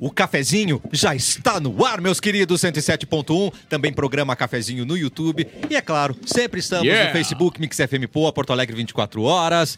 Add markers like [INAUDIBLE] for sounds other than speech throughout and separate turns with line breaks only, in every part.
O cafezinho já está no ar, meus queridos 107.1. Também programa Cafezinho no YouTube. E é claro, sempre estamos
Yeah.
no Facebook Mix FM Poa, Porto Alegre 24 horas.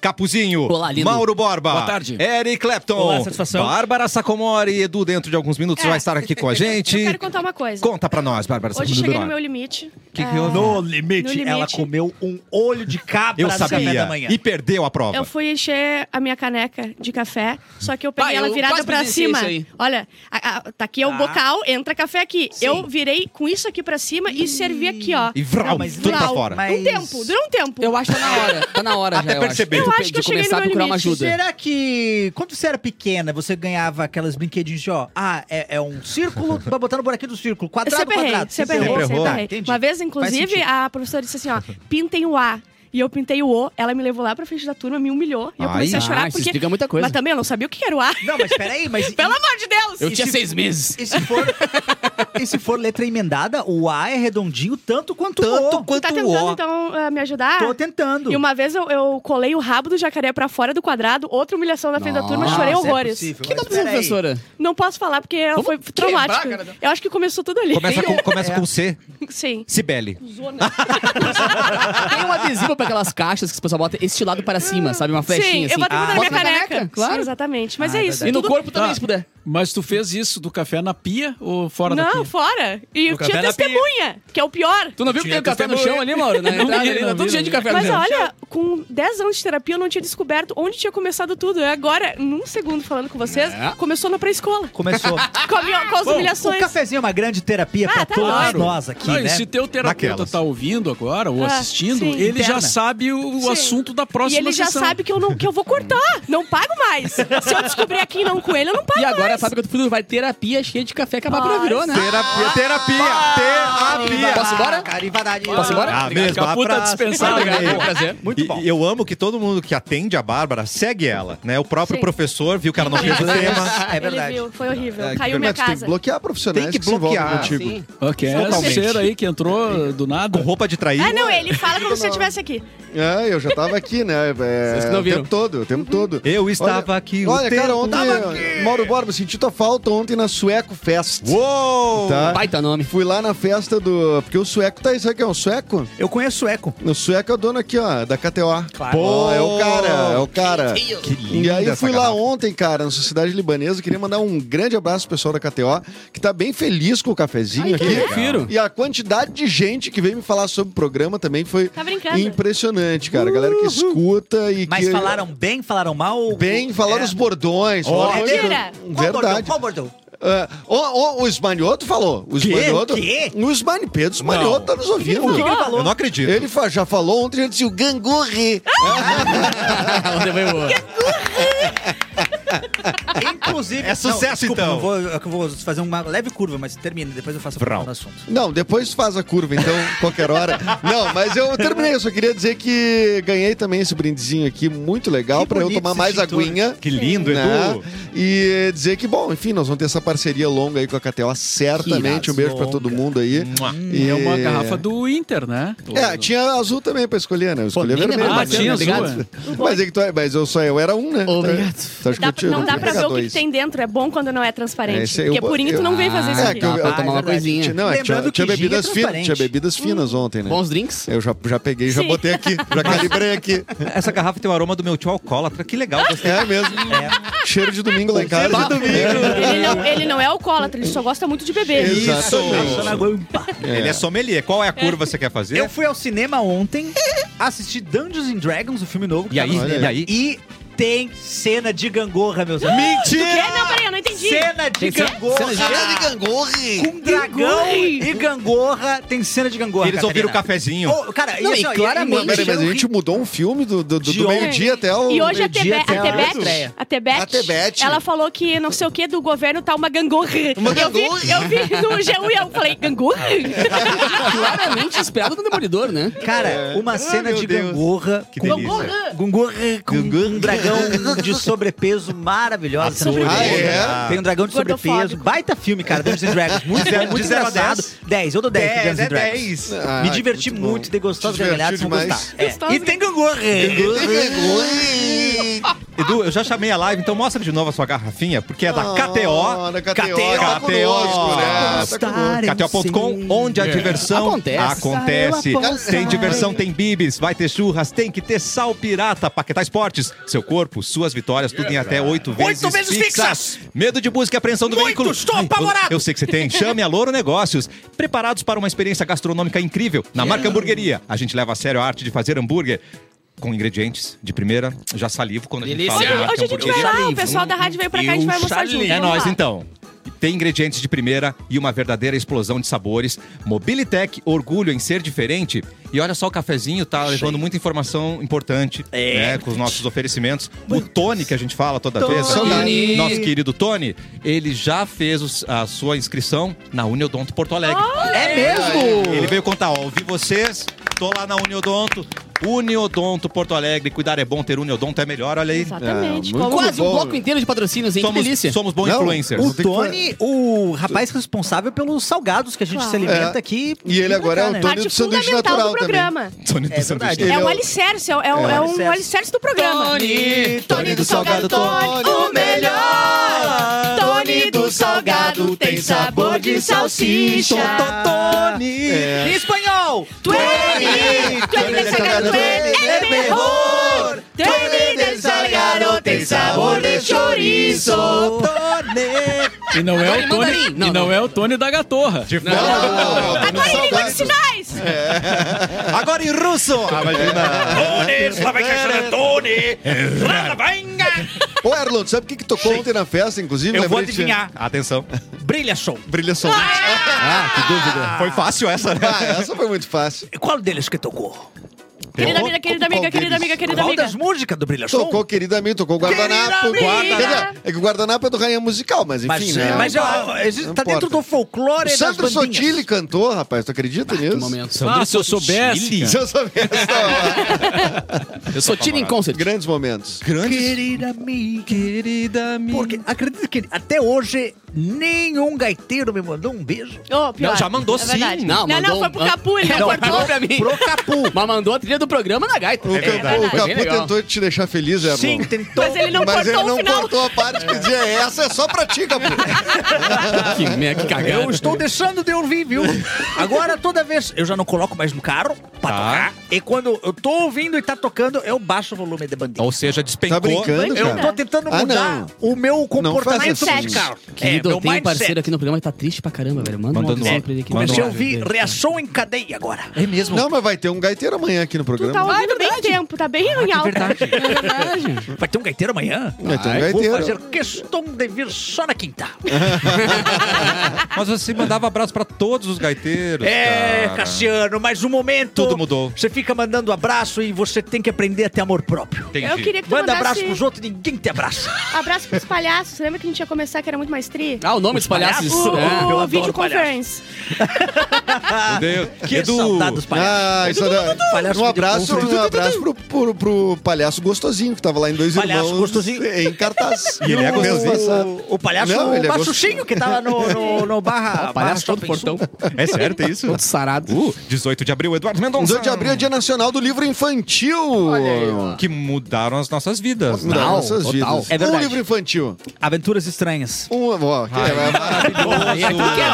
Capuzinho,
Olá, lindo.
Mauro Borba,
Boa tarde.
Eric Clapton,
Olá, satisfação.
Bárbara Sacomori e Edu dentro de alguns minutos
É.
vai estar aqui com a gente.
Eu quero contar uma coisa.
Conta pra nós, Bárbara
Hoje cheguei no meu limite.
Que que
É,
houve?
No limite,
No limite.
ela comeu um olho de cabra
Eu
no café
sabia.
da manhã.
E perdeu a prova.
Eu fui encher a minha caneca de café, só que eu peguei
Pai,
ela
eu
virada
presenciei
cima. Olha, a- a- tá aqui é o
Tá.
bocal, entra café aqui.
Sim.
Eu virei com isso aqui pra cima e servi aqui, ó.
E vral,
Não, mas
tudo pra
vral.
fora.
Mas-
Um tempo, durou um tempo.
Eu acho que tá na hora. Tá na hora
Até
já, eu
perceber.
acho.
Eu acho que eu cheguei
começar
no
a
meu
procurar uma
limite.
ajuda.
Será que quando você era pequena, você ganhava aquelas brinquedinhos de, ó, ah, é, é um círculo, [LAUGHS] vai botar no buraquinho do círculo,
Eu
quadrado,
errei,
quadrado.
sempre
Sempre
errei,
errou.
sempre
Ah,
errei.
entendi.
Uma vez, inclusive, a professora disse assim, ó, pintem o A. E eu pintei o O, ela me levou lá pra frente da turma, me humilhou. E eu
Ai.
comecei a chorar
isso
porque...
explica muita coisa.
Mas também eu não sabia o que era o A.
Não, mas peraí, mas... [LAUGHS]
Pelo amor de Deus!
Eu
E
tinha
se-
seis meses.
E se for, [LAUGHS] e se for letra emendada, o A é redondinho tanto quanto
Tanto
o O.
quanto
tá
o
tentando,
O.
então, eh, me ajudar?
Tô tentando.
E uma vez eu, eu colei o rabo do jacaré pra fora do quadrado, outra humilhação na frente da turma,
Nossa,
chorei
Nossa, é
horrores.
possível,
Que dessa
peraí.
professora?
Não posso falar porque
Vamos
foi
quebrar, cara.
Eu acho que começou tudo ali.
Começa, com, começa
É.
com C.
Sim.
Cibele. [LAUGHS]
Tem um adesivo pra aquelas caixas que o pessoal bota estilado para cima, sabe? Uma flechinha
Sim,
assim.
eu boto tudo na
Bota
minha caneca.
Claro.
Sim, exatamente. Mas
Ah,
é
é
isso.
verdade.
E no
tudo-
corpo também,
Tá.
se puder.
Mas tu fez isso do café na pia ou fora da
Não,
pia?
fora. E
No
tinha
café na pia.
testemunha, que é o pior.
Tu não viu que tem o café no
testemunha.
chão ali, Mauro? Na [LAUGHS]
Não
entrada ali,
não
tá tudo cheio de
vi.
café
Mas
no chão.
olha, com 10 anos de terapia eu não tinha descoberto onde tinha começado tudo. E agora, num segundo falando com vocês,
É.
começou na pré-escola.
Começou. [LAUGHS]
Com, a com as
O
humilhações.
cafezinho é uma grande terapia
Ah,
pra
tá
todos
claro.
nós aqui,
Não, e
né?
se teu terapeuta
Naquelas.
tá ouvindo agora ou
Ah,
assistindo,
sim.
ele já
Interna.
sabe o, o
Sim.
assunto da
E
próxima
ele já
sessão.
sabe que eu, não, que eu vou cortar. Não pago mais. Se eu descobrir aqui e não com ele, eu não pago
E agora,
mais.
sabe que eu fui vai terapia cheia de café que a Bárbara virou, né?
Terapia, terapia, terapia.
Posso ir embora?
Carivadade.
Posso ir embora?
Ah, mesmo,
dispensado.
Obrigado,
Valeu.
foi um prazer.
Muito
E-
bom.
e eu amo que todo mundo que atende a Bárbara segue ela, né? O próprio
Sim.
professor viu que ela não fez o tema.
É verdade.
Ele viu, foi horrível.
É,
Caiu minha
tu tem que
casa.
bloquear profissionais
Tem que
que, se envolvem
bloquear,
contigo.
Sim.
Ok,
Totalmente.
ser aí que entrou [LAUGHS] do nada.
Com roupa de trair.
Ah, não, ele fala como se eu estivesse aqui.
É, eu já tava aqui, né? É, [LAUGHS]
Vocês que não
o
viram.
tempo todo, o tempo todo.
Eu estava
Olha-
aqui o
Olha,
tempo
cara, ontem,
todo.
Mauro Borba, senti tua falta ontem na Sueco Fest.
Uou!
Tá?
Baita nome.
Fui lá na festa do... Porque o sueco tá aí, sabe quem é o sueco?
Eu conheço sueco.
O sueco é o dono aqui, ó, da KTO.
Claro.
Ó, é o cara, é o cara. E aí
essa
fui lá
garrafa.
ontem, cara, na Sociedade Libanesa. Queria mandar um grande abraço pro pessoal da KTO, que tá bem feliz com o cafezinho
Ai,
aqui.
que prefiro.
E a quantidade de gente que veio me falar sobre o programa também foi
Tá
impressionante, cara. A galera que escuta e
Mas
que...
falaram bem, falaram mal?
Bem, falaram
É.
os bordões. falaram-
Mentira.
Qual bordão?
Verdade.
Qual bordão?
Ah, ó, ó, o Esmanioto falou. O
Quê?
Esmanioto.
Quê?
O Esmani, Pedro Esmanioto tá nos ouvindo.
O que, que ele falou?
Eu não acredito.
Ele fa- já falou ontem, já disse o gangorre. [LAUGHS]
Ontem foi boa.
Inclusive.
É sucesso,
não, desculpa,
então.
Eu vou, eu vou fazer uma leve curva, mas termina, depois eu faço no assunto.
Não, depois faz a curva, então, [LAUGHS] qualquer hora. Não, mas eu terminei, eu só queria dizer que ganhei também esse brindezinho aqui, muito legal, pra eu tomar mais
extintor.
aguinha.
Que lindo,
né?
Edu.
E dizer que, bom, enfim, nós vamos ter essa parceria longa aí com a KTO, certamente. Um beijo pra todo mundo aí.
E é uma garrafa do Inter, né?
É, tinha azul também pra escolher, né? Eu escolhi a
nem
vermelho.
Ah,
mas-
tinha azul. é.
Mas é que tu é, mas eu só eu era um, né?
Obrigado.
Então, acho que
Dá-
eu tinha-
não dá pra ver o que, que tem dentro. É bom quando não é transparente.
É,
porque
eu-
purinho tu não vem fazer isso
É,
aqui.
que eu- eu-
tomar uma
verdade.
coisinha.
Não, é, tinha, tinha
é
bebidas finas,
transparente.
tinha bebidas finas ontem, né?
Bons drinks.
Eu já, já peguei, já
Sim.
botei aqui, já calibrei aqui.
Essa garrafa tem o aroma do meu tio alcoólatra. Que legal. Gostei.
É mesmo. Cheiro de domingo lá em casa.
Cheiro de domingo.
Ele não, ele não é alcoólatra, ele só gosta muito de beber.
Isso.
Guampa.
Ele é sommelier. Qual é a curva que você quer fazer?
Eu fui ao cinema ontem, assisti Dungeons and Dragons, o filme novo. que
E
tá
aí? E aí?
E tem cena de gangorra, meus amigos.
O quê? Não, peraí, eu não entendi.
Cena de
Tem cena-
gangorra.
cena de-
gangorre.
Com dragão e gangorra, tem cena de gangorra.
Eles ouviram o cafezinho.
Ô, cara,
Não,
assim,
e claramente-
Peraí, mas a gente mudou um filme do, do, do, do meio-dia até o.
E hoje a, Tebet, a Tebet, ela falou que não sei o que do governo tá uma gangorra.
Uma
eu, vi,
gangorra?
eu vi no G1 e eu falei, gangorra? [LAUGHS]
Claramente inspirado no Demolidor, né?
Cara, uma cena
meu
de gangorra.
Delícia.
Gangorra com um dragão de sobrepeso maravilhosa.
Sobrepeso.
Ah, é?
Tem um dragão de sobrepeso. Baita filme, cara. Dungeons and Dragons. Muito,
zero-
muito engraçado. 10. 10. Eu dou 10 pro
10,
Guns
é
N' Dragons.
10.
Ah,
Me diverti
bom.
muito, dei gostosos gargalhadas, vão gostar. É. E tem gangorre.
Edu, eu já chamei a live, então mostra de novo a sua garrafinha, porque é da
Ah,
KTO.
Da KTO,
KTO.
KTO.com, onde a diversão
Acontece.
acontece. Tem diversão, tem bibis, vai ter churras, tem que ter sal pirata, Paquetá Esportes. Seu corpo, suas vitórias, tudo em até oito vezes,
Oito vezes fixas.
Medo de busca e apreensão do
Muito,
veículo.
estou
Ai,
apavorado.
Eu, eu sei que você tem. Chame a Louro Negócios. Preparados para uma experiência gastronômica incrível. Na marca Hamburgueria, a gente leva a sério a arte de fazer hambúrguer. Com ingredientes de primeira, já salivo quando a gente
Delícia.
fala
Hoje,
marca
hoje a gente vai lá, o pessoal da rádio veio pra cá, a gente vai almoçar junto.
É
lá.
então. Tem ingredientes de primeira e uma verdadeira explosão de sabores. Mobilitech, orgulho em ser diferente. E olha só, o cafezinho tá levando muita informação importante né, com os nossos oferecimentos. O Tony, que a gente fala toda vez, aqui,
Tony.
nosso querido Tony, ele já fez os- a sua inscrição na Uniodonto Porto Alegre.
É mesmo?
Ele veio contar, ó, ouvi vocês, tô lá na Uniodonto, Uniodonto Porto Alegre, cuidar é bom, ter Uniodonto é melhor, olha aí.
Exatamente.
É,
Quase um
bom.
bloco inteiro de patrocínios, hein? Que
Somos,
delícia.
somos bons
Não,
influencers.
O
que
Tony, o rapaz responsável pelos salgados que a gente
Claro.
se alimenta
É.
aqui.
E ele agora é o. Tony do sanduíche natural
do
também.
programa.
Tony do
É
sanduíche.
É
é
um
o-
alicerce, é, é um,
É
é
um
um
alicerce.
do programa.
Tony,
Tony do Salgado, Tony, o melhor. Tony do Salgado tem sabor de salsicha.
Tony.
É.
Em espanhol!
Tony, Tony do Salgado, Tony é melhor. Tony do Salgado tem sabor de chorizo.
E não é
Tony
o Tony, e não
não.
é o Tony da Gatorra.
De
Não,
fora.
não, não, não,
Agora em língua de sinais.
Agora em russo. Ah, imagina.
Ô, Erlon, sabe o que, que tocou ontem na festa, inclusive?
Eu vou adivinhar.
Atenção.
Brilha som.
Brilha som.
Ah, que dúvida. Foi fácil essa, né?
Ah, essa foi muito fácil.
Qual deles que tocou?
Querida amiga, querida amiga, querida amiga, querida
Qual
amiga.
das músicas do Brilha Som?
Tocou, querido amigo, tocou o guardanapo.
Querida amiga.
Dizer, É que o guardanapo é do Rainha Musical, mas enfim,
Mas,
né?
mas tá dentro do folclore
O Sandro
das bandinhas.
Sotile cantou, rapaz, tu acredita nisso?
Que momento.
Ah, se eu soubesse.
Se eu soubesse.
Eu sou Tino em concert.
Grandes momentos.
Grandes.
Querida amiga.
Querida amiga.
Porque acredita que até hoje nenhum gaiteiro me mandou um beijo.
Não, já mandou
É
sim.
Não,
não, foi pro Capu, ele
Não,
cortou.
pra mim.
Pro Capu.
Mas mandou a trilha do programa na gaita.
O,
É
Capu- o
Foi bem
Capu tentou te deixar feliz, Erlon.
Sim, tentou.
Mas ele não
Mas
cortou
ele não
o final.
cortou a parte que dizia essa é só pra ti, Capu. [LAUGHS]
Que, merda, que cagada.
Eu estou deixando de ouvir, viu? Agora, toda vez, eu já não coloco mais no carro pra
Tá.
tocar. E quando eu tô ouvindo e tá tocando, eu baixo o volume de bandinha.
Ou seja, despencou.
Tá brincando,
Eu
cara?
tô tentando
Ah,
mudar
não.
o meu comportamento
assim.
musical.
Querido,
é,
eu tenho um parceiro aqui no programa que tá triste pra caramba, velho. Manda
Mandando um-
pra ele aqui.
Comecei a ouvir reação em cadeia agora.
É mesmo.
Não, mas vai ter um gaiteiro amanhã aqui no
Tu tá
programa.
ouvindo bem tempo, tá bem em alta.
verdade. [LAUGHS]
É verdade.
Vai ter um gaiteiro amanhã?
Vai ter um
Vou
gaiteiro.
fazer questão de vir só na quinta. [LAUGHS]
Mas você mandava abraço pra todos os gaiteiros.
É,
cara.
Cassiano, mas um momento.
Tudo mudou.
Você fica mandando abraço e você tem que aprender a ter amor próprio.
Entendi.
Eu queria que tu
Manda
mandasse
abraço pros outros, ninguém te abraça.
abraço pros palhaços. Lembra que a gente ia começar que era muito mais tri?
Ah, o nome dos palhaços.
palhaços?
O,
é.
o
adoro
vídeo
palhaço.
conference.
Meu Deus. [LAUGHS]
Que
Edu,
saudade dos palhaços.
Ah, isso é
Palhaço
um abraço,
videoconferência.
um abraço pro, pro, pro palhaço gostosinho que tava lá em Dois
Palhaço
Irmãos
gostosinho.
em cartaz. [LAUGHS]
E ele é gostosinho.
O, o palhaço
Não, ele é
que tava no, no, no barra. [LAUGHS]
O palhaço
barra
todo portão. [LAUGHS]
É sério, tem isso?
Todo sarado.
Uh, 18 de abril, Eduardo Mendonça.
18 de abril é Dia Nacional do Livro Infantil.
Que mudaram as nossas vidas.
Mudaram
Total,
nossas
total.
vidas.
É verdade.
Um livro infantil.
Aventuras estranhas.
Um, ó, que é maravilhoso.
Aí é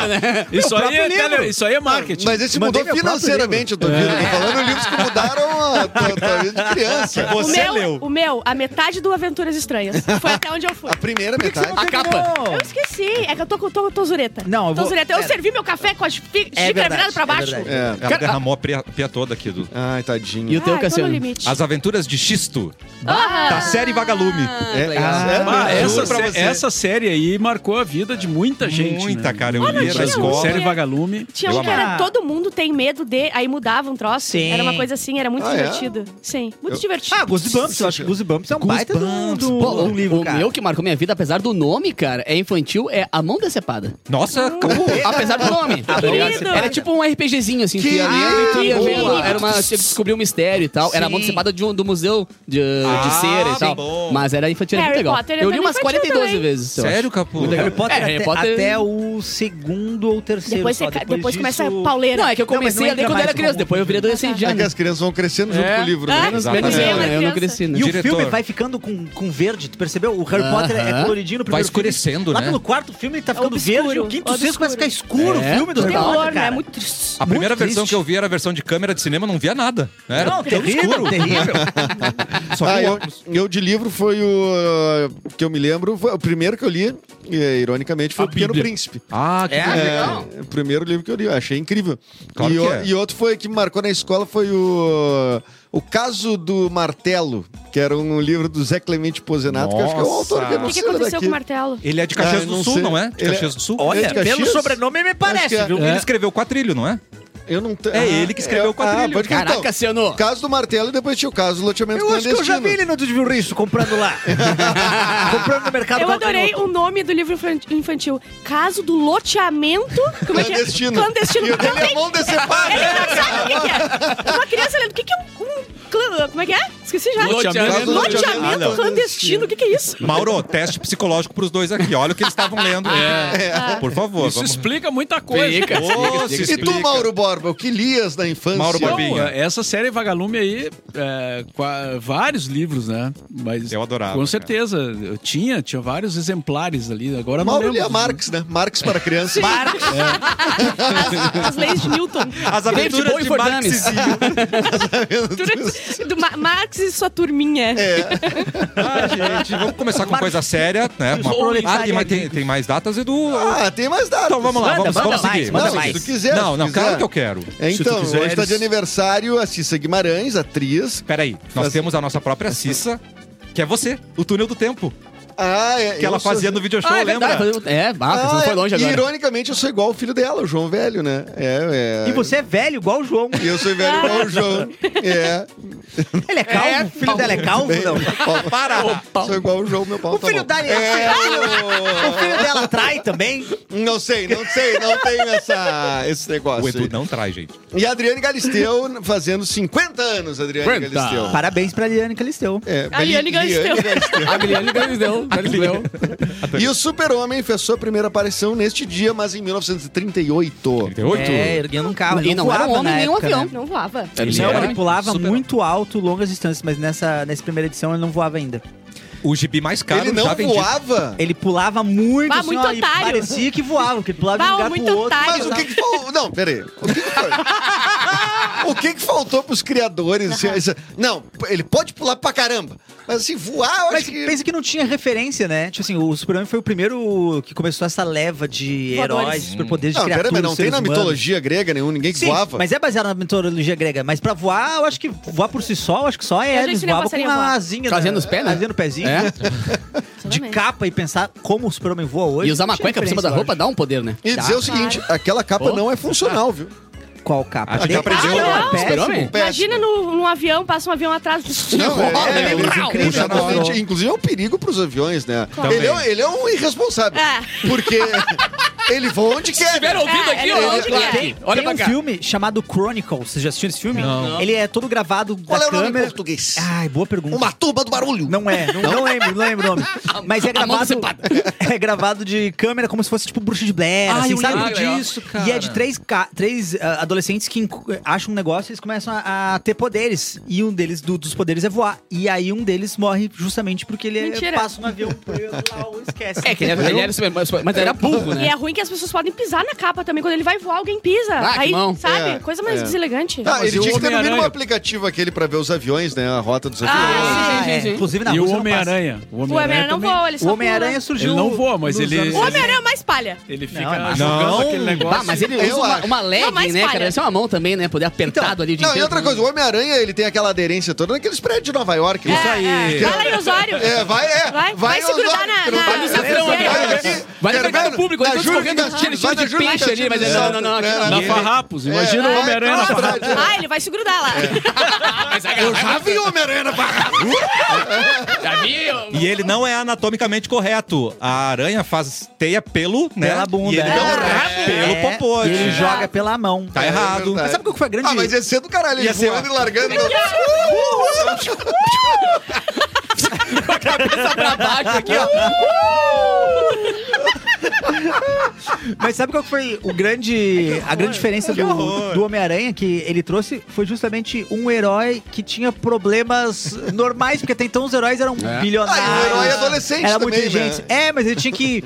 né?
Isso aí, é aí é marketing.
Mas esse mudou financeiramente, eu tô vendo. Tô falando livros que mudaram a tua, tua vida de criança.
O
Você
meu,
leu.
o meu, a metade do Aventuras Estranhas. Foi até onde eu fui.
A primeira metade.
A capa.
Eu esqueci. É que eu tô com tô, tô zureta.
Não, eu
tô
vou-
zureta. Eu
pera.
servi meu café com a chi- xícara
verdade,
virada pra
é
baixo.
verdade.
É.
Ela derramou a pia, pia toda aqui, Edu.
Ai, tadinho.
E o teu,
Ah,
Cassiano?
limite.
As Aventuras de Xisto,
Ah,
da série Vagalume.
É,
legal.
é,
Ah,
é,
essa, essa série aí marcou a vida de muita gente.
Muita,
né?
cara. Eu
Ah, não
lia na escola.
Série Vagalume.
Tinha um que era todo mundo tem medo de, aí mudava um troço.
Sim.
Era uma coisa assim, era muito
Ah, é?
divertido. Sim, muito
Eu-
divertido.
Ah, Goosebumps. Eu acho que Goosebumps é um baita do,
Pô,
do livro,
o
cara.
meu que marcou minha vida, apesar do nome, cara, é infantil, é A Mão Decepada.
Nossa, acabou.
Apesar do nome. [LAUGHS] tá. Era tipo um RPGzinho, assim, que
Que
ia lendo e tu ia vendo. Era uma. Tinha que descobrir um mistério e tal. Era a mão
Sim.
decepada de um- do museu de,
Ah,
de cera e tal.
bom.
Mas era infantil, era muito
Harry
legal.
Potter é
eu li umas
infantil
42
também.
vezes.
Sério. Capu?
Muito legal.
Harry Potter,
É, Harry
até,
Potter-
até o segundo ou terceiro
Depois, você, começa a pauleira.
Não, é que eu comecei a ler quando eu era criança,
como-
depois eu virei adolescente já.
É que
né?
as crianças vão crescendo junto
É.
com o livro,
Ah,
né?
menos
Exatamente.
eu,
É,
uma
eu não cresci, né?
E o filme vai ficando com, com verde, tu percebeu? O Harry Potter é coloridinho no
Vai
primeiro filme.
escurecendo,
Lá
né?
pelo quarto filme ele tá ficando
Obscuro,
verde. O quinto, sexto começa a ficar escuro
É,
o filme do Harry Potter,
né?
cara.
Muito triste.
A primeira versão que eu vi era a versão de câmera de cinema, não via nada. né? Era
Não, terrível,
escuro.
terrível.
Só
Ah,
vi
eu, de livro foi o uh, que eu me lembro, foi o primeiro que eu li, e, ironicamente, foi
A
o Pequeno
Bíblia.
Príncipe.
Ah, que
É?
É, o primeiro livro que eu li, eu achei incrível.
Claro
e,
que
o-
é.
e outro foi que me marcou na escola foi o o caso do martelo, que era um livro do Zé Clemente Pozenato, que eu acho que é um autor que eu
O
não
que, que
sei
aconteceu
daqui.
com o martelo?
Ele é de Caxias
Ah,
do
não
Sul,
sei.
não é? De
Ele é-
Caxias do Sul?
Olha,
É de
pelo
Caxias?
sobrenome me parece,
Acho que é.
viu?
Ele escreveu o quadrilho, não é?
Eu não
É ele que escreveu o quadrilho.
Ah, pode
Caraca,
então.
Ciano.
Caso do martelo e depois tinha o caso do loteamento
Eu acho que eu já vi ele no Desvio Risso comprando lá. [LAUGHS] comprando no mercado
Eu adorei o nome do livro infan- infantil. Caso do loteamento... Como é que é?
Clandestino.
Clandestino.
E o dele é mão decepada.
Ele não sabe o que, que é. Uma criança lendo. O que, que é um, um clã- Como é que é? Esqueci já.
Loteamento.
Loteamento
Ah, não.
clandestino. O que, que é isso?
Mauro, teste psicológico pros dois aqui. Olha o que eles estavam lendo.
É.
Por favor,
Isso
vamos.
explica muita coisa.
Fica.
Ô, se
E tu,
explica.
Mauro Borba, o que lias na infância?
Mauro
Não,
Borbinha.
essa série Vagalume aí, é, qua- vários livros, né? Mas
Eu adorava,
Com
cara.
certeza, eu tinha, tinha vários exemplares ali. Agora não
Mauro
lembro.
lia Marx, né? Marx para crianças. [LAUGHS]
As leis de Newton.
As aventuras de Marx [LAUGHS] e. [LAUGHS]
Do Ma- Marx e sua turminha. [LAUGHS]
Ah, gente, vamos começar com coisa séria, né? Uma... Ah, tem, mais- tem, tem mais datas, Edu?
Ah, tem mais datas.
Então vamos lá,
Manda,
vamos,
manda
vamos
mais,
seguir.
manda
Não,
seguir.
se tu quiser.
Não, não,
quiser.
claro que eu quero.
É, Então, hoje está de aniversário a Cissa Guimarães, atriz.
Peraí, nós
Mas-
temos a nossa própria Cissa, que é você, o túnel do tempo,
Ah, é.
que ela
sou-
fazia no video show,
Ah, é
lembra?
verdade. É, você
Ah,
não foi longe
é.
agora.
E, ironicamente, eu sou igual o filho dela, o João Velho, né? É, é.
E você é velho, igual o João.
E eu sou velho igual o João. É.
Ele é calvo?
É,
o filho dela é calvo? Não.
Para!
Sou igual o João, meu pau
O
tá
filho
bom.
dela
É,
O filho dela trai também?
Não sei, não sei, não tenho essa, esse negócio.
O Edu não traz, gente.
E a Adriane Galisteu fazendo 50 anos, Adriane
50.
Galisteu.
Parabéns pra Liane Calisteu.
É,
A Liane Galisteu.
A Guilherme Galisteu. [LAUGHS]
E o Super-Homem fez sua primeira aparição neste dia, mas em 1938.
38?
É, erguendo um carro.
E não era um
voava
homem nem um avião.
né?
Não voava.
Era
Ele
Não,
era
ele pulava
super-
muito alto, longas distâncias, mas nessa, nessa primeira edição ele não voava ainda.
O gibi mais caro
Ele não voava?
Ele pulava muito,
Bah,
assim,
muito
ó, e
otário.
parecia que voava, porque ele pulava de um
Bah,
lugar
muito
pro outro.
otário.
Mas o que que faltou? Não, peraí. O que que foi? [LAUGHS] o que que faltou pros criadores? Não, ele pode pular pra caramba. Mas assim, voar, eu
Mas
acho que...
pensa que não tinha referência, né? Tipo assim, o Superman foi o primeiro que começou essa leva de
Voadores.
heróis, superpoderes de
Não,
criaturas,
mas não tem
seres
na
humanos.
mitologia grega nenhum, ninguém que
Sim,
voava.
mas é baseado na mitologia grega. Mas pra voar, eu acho que voar por si só, eu acho que só é.
Eu já
Eles voavam com
a
uma
voar.
asinha.
Fazendo os pés, né?
Fazendo o pezinho.
É. [LAUGHS]
De
Exatamente.
capa e pensar como o Superman voa hoje.
E usar uma
tinha
cueca por cima da
referência,
roupa dá um poder, né?
E dizer o seguinte, aquela capa não é funcional, viu?
Qual capa?
Acho que
De-
aprendeu.
Ah, não,
Super-Homem?
péssimo.
Imagina no, num avião, passa um avião atrás.
Não, é, é,
né?
ele-
Incrível.
exatamente. Inclusive é um perigo pros aviões, né? Ele é, ele é um irresponsável.
É.
Porque [LAUGHS] ele voa onde quer.
Tiveram ouvido
É,
aqui, ó.
é onde
Olha
quer.
Olha
Tem
pra
um
cá.
filme chamado Chronicles. Vocês já assistiram esse filme?
Não.
Ele é todo gravado
Qual
da
é o nome em
câmera.
português?
Ai, boa pergunta.
Uma turma do barulho.
Não é, não, não lembro, não lembro o nome. [LAUGHS] Mas é gravado. [LAUGHS] É gravado de câmera como se fosse tipo bruxa de Blair,
Ah,
assim,
eu
sabe?
disso, cara.
E é de três, três ah, adolescentes que acham um negócio e eles começam a, a ter poderes. E um deles, do- dos poderes, é voar. E aí um deles morre justamente porque ele
Mentira.
passa um avião por ele lá ou esquece.
É, que ele era, ele era super, mas era burro,
E
né?
é ruim que as pessoas podem pisar na capa também. Quando ele vai voar, alguém pisa.
Ah, que
Aí,
mão.
sabe?
É,
Coisa mais
é.
deselegante.
Ah, ele tinha que ter no mínimo um aplicativo aquele pra ver os aviões, né? A rota dos aviões.
Ah,
sim, sim, sim.
Inclusive na
E o. Homem-Aranha. O
Homem-Aranha não voa, ele só
O Homem-Aranha surgiu.
Ele não voa, mas ele-
O Homem-Aranha é mais palha.
Ele fica
é
jogando
Não.
aquele negócio.
Ah, mas ele usa uma, uma leg, né, cara? Deve ser uma mão também, né? Poder apertado ali o dia
Não, e outra coisa, o Homem-Aranha, ele tem aquela aderência toda naqueles prédios de Nova York. né?
É, é. Vai lá em Osório.
É, vai, é.
Vai- vai se
Osório,
grudar na-
que vai vai.
Vai pegar no público,
Na
ele tá
Júlio Gatilhos,
tinha
vai
de
Júlia
peixe ali, mas
Gatilhos.
não, não, não, aqui não.
É,
Na
é.
Farrapos. Imagina o
É,
Homem-Aranha na
é,
Farrapos.
Ah, ele vai se grudar lá.
Eu já vi Homem-Aranha na barra. [LAUGHS]
Já viu?
E ele não é anatomicamente correto. A aranha faz teia pelo, né?
Pela bunda.
E ele não
É.
é pelo
É,
popô.
E ele
É.
joga pela mão.
Tá errado.
Mas sabe qual que foi a grande...
Ah, mas ia ser do caralho,
Ia ser,
voando e largando. [LAUGHS] [LAUGHS]
Cabeça pra baixo aqui, ó.
Mas sabe qual que foi o grande, a grande diferença do,
horror.
do Homem-Aranha que ele trouxe? Foi justamente um herói que tinha problemas normais, porque até então os heróis eram
É.
bilionários.
Ah, e um herói adolescente
Era muito
também,
inteligente.
né?
É, mas ele tinha que.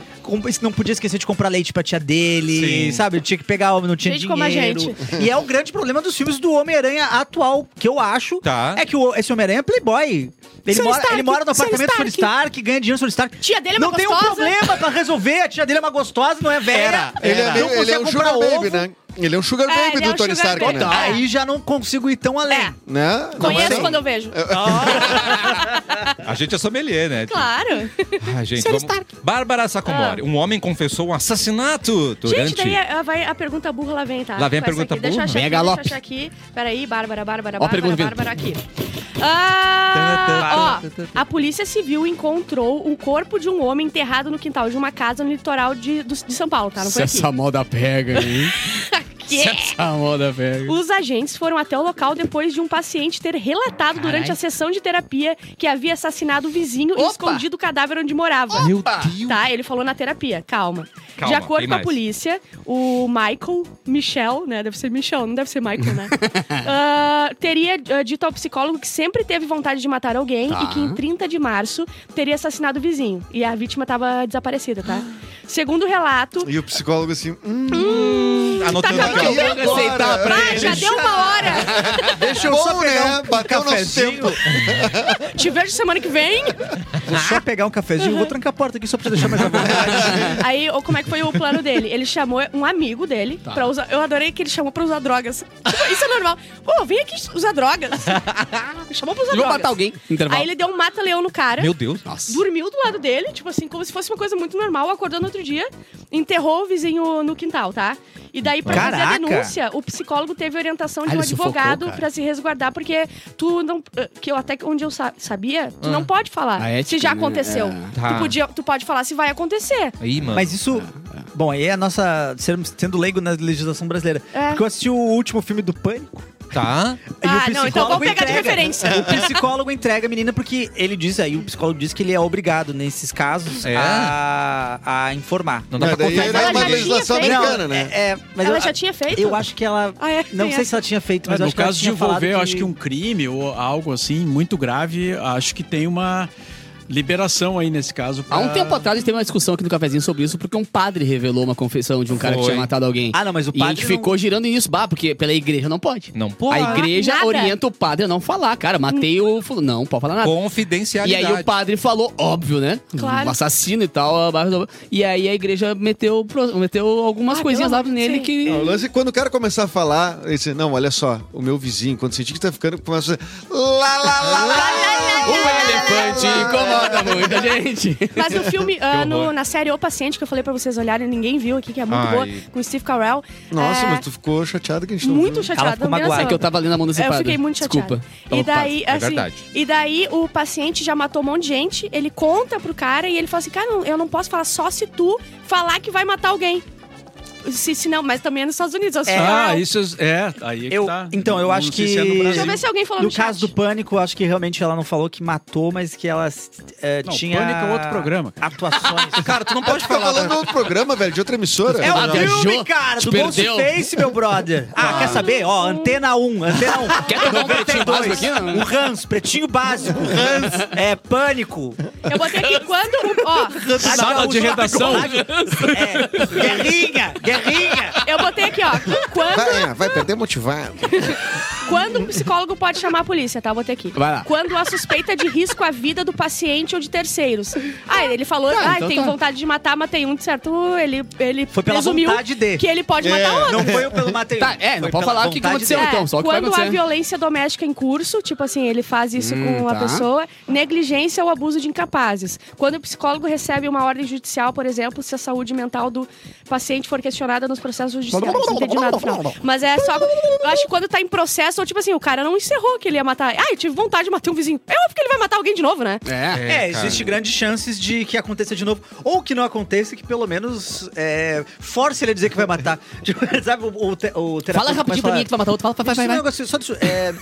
Não podia esquecer de comprar leite pra tia dele,
Sim.
sabe? Ele tinha que pegar, não tinha
Gente
dinheiro.
como a gente.
E é o grande problema dos filmes do Homem-Aranha atual, que eu acho.
Tá.
É que o- esse Homem-Aranha é playboy. Ele mora,
Stark,
ele mora no apartamento do
Stark.
Stark, ganha dinheiro no Tony Stark.
Tia dele é uma
Não tem um
gostosa.
problema pra resolver. A tia dele é uma gostosa, não é Vera.
Ele é, meio,
Não
ele é um
consegue
sugar
comprar
baby,
ovo.
né? Ele é um sugar
É,
baby
ele é
do
um
Tony
sugar
Stark,
baby.
né?
Tá, Aí já não consigo ir tão além.
É.
Né? Não
Conheço
é?
quando eu vejo. [LAUGHS]
A gente é sommelier, né?
Claro.
Ai, gente, vamos...
Stark.
Bárbara Sacomori. Um homem confessou um assassinato durante...
Gente, daí a, vai, a pergunta burra lá vem, tá?
Lá vem a
Com essa
pergunta
aqui. Deixa eu
burra.
achar aqui,
galope.
Deixa eu achar aqui. Peraí, Bárbara, Bárbara,
Ó a
Bárbara,
pergunta vindo.
Bárbara aqui. Ah, ó, a Polícia Civil encontrou o corpo de um homem enterrado no quintal de uma casa no litoral de, do- de São Paulo, tá? Não
Se
foi aqui.
essa moda pega, hein? [LAUGHS]
Que?
Se essa moda pega.
Os agentes foram até o local depois de um paciente ter relatado durante a sessão de terapia que havia assassinado o vizinho e
Opa!
escondido o cadáver onde morava.
Meu Deus.
Tá, ele falou na terapia, calma.
Calma,
de acordo com a polícia, o Michael Michel, né? Deve ser Michel, não deve ser Michael, né? [LAUGHS] Ah, teria ah, dito ao psicólogo que sempre teve vontade de matar alguém
Tá.
e que em 30 de março teria assassinado o vizinho. E a vítima estava desaparecida, tá? Segundo o relato,
E o psicólogo assim, hum,
Anotando
Tá
aqui,
acabando.
Receitar pra
ah, já deu uma hora! [LAUGHS]
Deixa eu
Bom,
só pegar
né?
um,
Bateu nosso
cafezinho.
tempo. [LAUGHS]
Te vejo semana que vem.
Vou só pegar um cafezinho. Vou trancar a porta aqui só pra deixar mais à vontade. [LAUGHS]
Aí, ó, como é que foi o plano dele? Ele chamou um amigo dele
Tá.
pra usar. Eu adorei que ele chamou pra usar drogas. Tipo, isso é normal. Pô, vem aqui usar drogas. chamou pra usar
Vou
drogas.
matar alguém. Intervalo.
Aí ele deu um mata-leão no cara.
Meu Deus.
Nossa.
Dormiu do lado dele, tipo assim, como se fosse uma coisa muito normal, acordou no outro dia, enterrou o vizinho no quintal, tá? E daí, pra fazer a
Caraca!
denúncia, o psicólogo teve orientação de
Ah,
um
sufocou,
advogado
cara.
pra se resguardar, porque tu não. eh, Que eu até onde eu sa- sabia, tu não pode falar
ética,
se já
né?
aconteceu.
É.
Tá.
Tu, podia, tu pode falar se vai acontecer.
Ih, mano.
Mas isso. Bom, aí é a nossa. Sendo, sendo leigo na legislação brasileira.
É.
Porque eu assisti o último filme do Pânico.
Tá.
e o
Ah, não, então vamos
psicólogo
pegar de
entrega.
referência.
O psicólogo entrega a menina porque ele diz, aí o psicólogo diz que ele é obrigado, nesses casos,
É?
a, a informar.
Não dá
Mas
pra
daí
contar.
é
Ela
uma
já tinha
legislação
feito.
americana, né?
É, é, mas
Ela
eu,
já tinha feito?
Eu acho que ela.
Ah, é?
Não sei
essa.
se ela tinha feito, mas eu
no
que
caso de envolver, eu acho que um crime ou algo assim muito grave, acho que tem uma liberação aí nesse caso.
Há um
pra-
tempo atrás a gente teve uma discussão aqui no cafezinho sobre isso, porque um padre revelou uma confissão de um cara que
Foi.
tinha matado alguém.
Ah, não, mas o
E a
padre
gente
não-
ficou girando nisso, bah, porque pela igreja não pode.
Não pode.
A igreja
Nada.
orienta o padre a não falar, cara, matei o. Não, pode falar nada. E
Confidencialidade.
aí o padre falou, óbvio, né?
Claro.
Um assassino e tal. E aí a igreja meteu, meteu algumas
Ah,
coisinhas lá nele
sim.
que.
O lance é quando o cara começar a falar, ele diz, não, olha só, o meu vizinho, quando sentir que tá ficando, começa a fazer. Lá, lá, lá, lá,
O elefante incomoda muita gente.
Mas no filme, [LAUGHS] ah, no- na série O Paciente, que eu falei pra vocês olharem, ninguém viu aqui, que é muito
Ai.
boa, com o Steve Carell.
Nossa,
é,
mas tu ficou chateado que a gente não
Muito
viu.
chateada.
Ela ficou magoada.
É que eu tava lendo a mão desse
Eu
padre.
fiquei muito chateada.
Desculpa.
E daí,
é
assim,
verdade.
e daí o paciente já matou um monte de gente, ele conta pro cara e ele fala assim, cara, eu não posso falar só se tu falar que vai matar alguém. Se, se não, mas também é nos Estados Unidos. eu sou-
Ah, isso é. Aí é que
Eu-
tá.
então, eu
Não
acho
sei
que-
se é.
Deixa eu ver se alguém falou no,
No caso do. Pânico, acho que realmente ela não falou que matou, mas que ela é,
Não,
tinha.
Pânico é outro programa.
Atuações. [LAUGHS]
Cara, tu não pode
Tá
falar.
falando de outro programa, velho, de outra emissora.
É o filme, cara,
Te
do? Ghostface, meu brother. Ah, quer saber? Ó, Antena 1, Antena 1.
Quer tocar um pretinho básico aqui? Não?
O Hans, pretinho básico. Hans, é, pânico.
Eu botei aqui quando. Ó,
Sala de redação.
É, guerrinha, guerrinha. Guerrinha!
Eu botei aqui, ó. Quando,
Vai, é, vai perder motivado. [LAUGHS]
quando um psicólogo pode chamar a polícia, tá? Eu botei aqui.
Vai lá.
Quando há suspeita de risco à vida do paciente ou de terceiros. Ah, ele falou,
Tá,
ah,
então
tenho
tá.
vontade de matar, matei um, certo? Ele, ele
Foi pela
presumiu
vontade de.
que ele pode
É,
matar outro.
Não foi eu pelo Matei.
Tá, é, não
Foi
pode
pela
falar o que que
vontade
aconteceu,
dele.
então. só o que vai
quando há
acontecer.
violência doméstica em curso, tipo assim, ele faz isso
Hum,
com a
tá.
pessoa, negligência ou abuso de incapazes. Quando o psicólogo recebe uma ordem judicial, por exemplo, se a saúde mental do paciente for questionada nos processos judiciais. Não entendi nada no final. Mas é só. Eu acho que quando tá em processo, ou tipo assim, o cara não encerrou que ele ia matar. Ah, eu tive vontade de matar um vizinho. É óbvio que ele vai matar alguém de novo, né?
É.
É, existe grandes chances de que aconteça de novo. Ou que não aconteça, que pelo menos é, force ele a dizer que vai matar. [LAUGHS] Tipo, sabe, o, o, te- o terapeuta
Fala rapidinho pra
falar,
mim que vai matar outro. Fala, vai, vai,
"Isso é um
vai.
negócio- só é,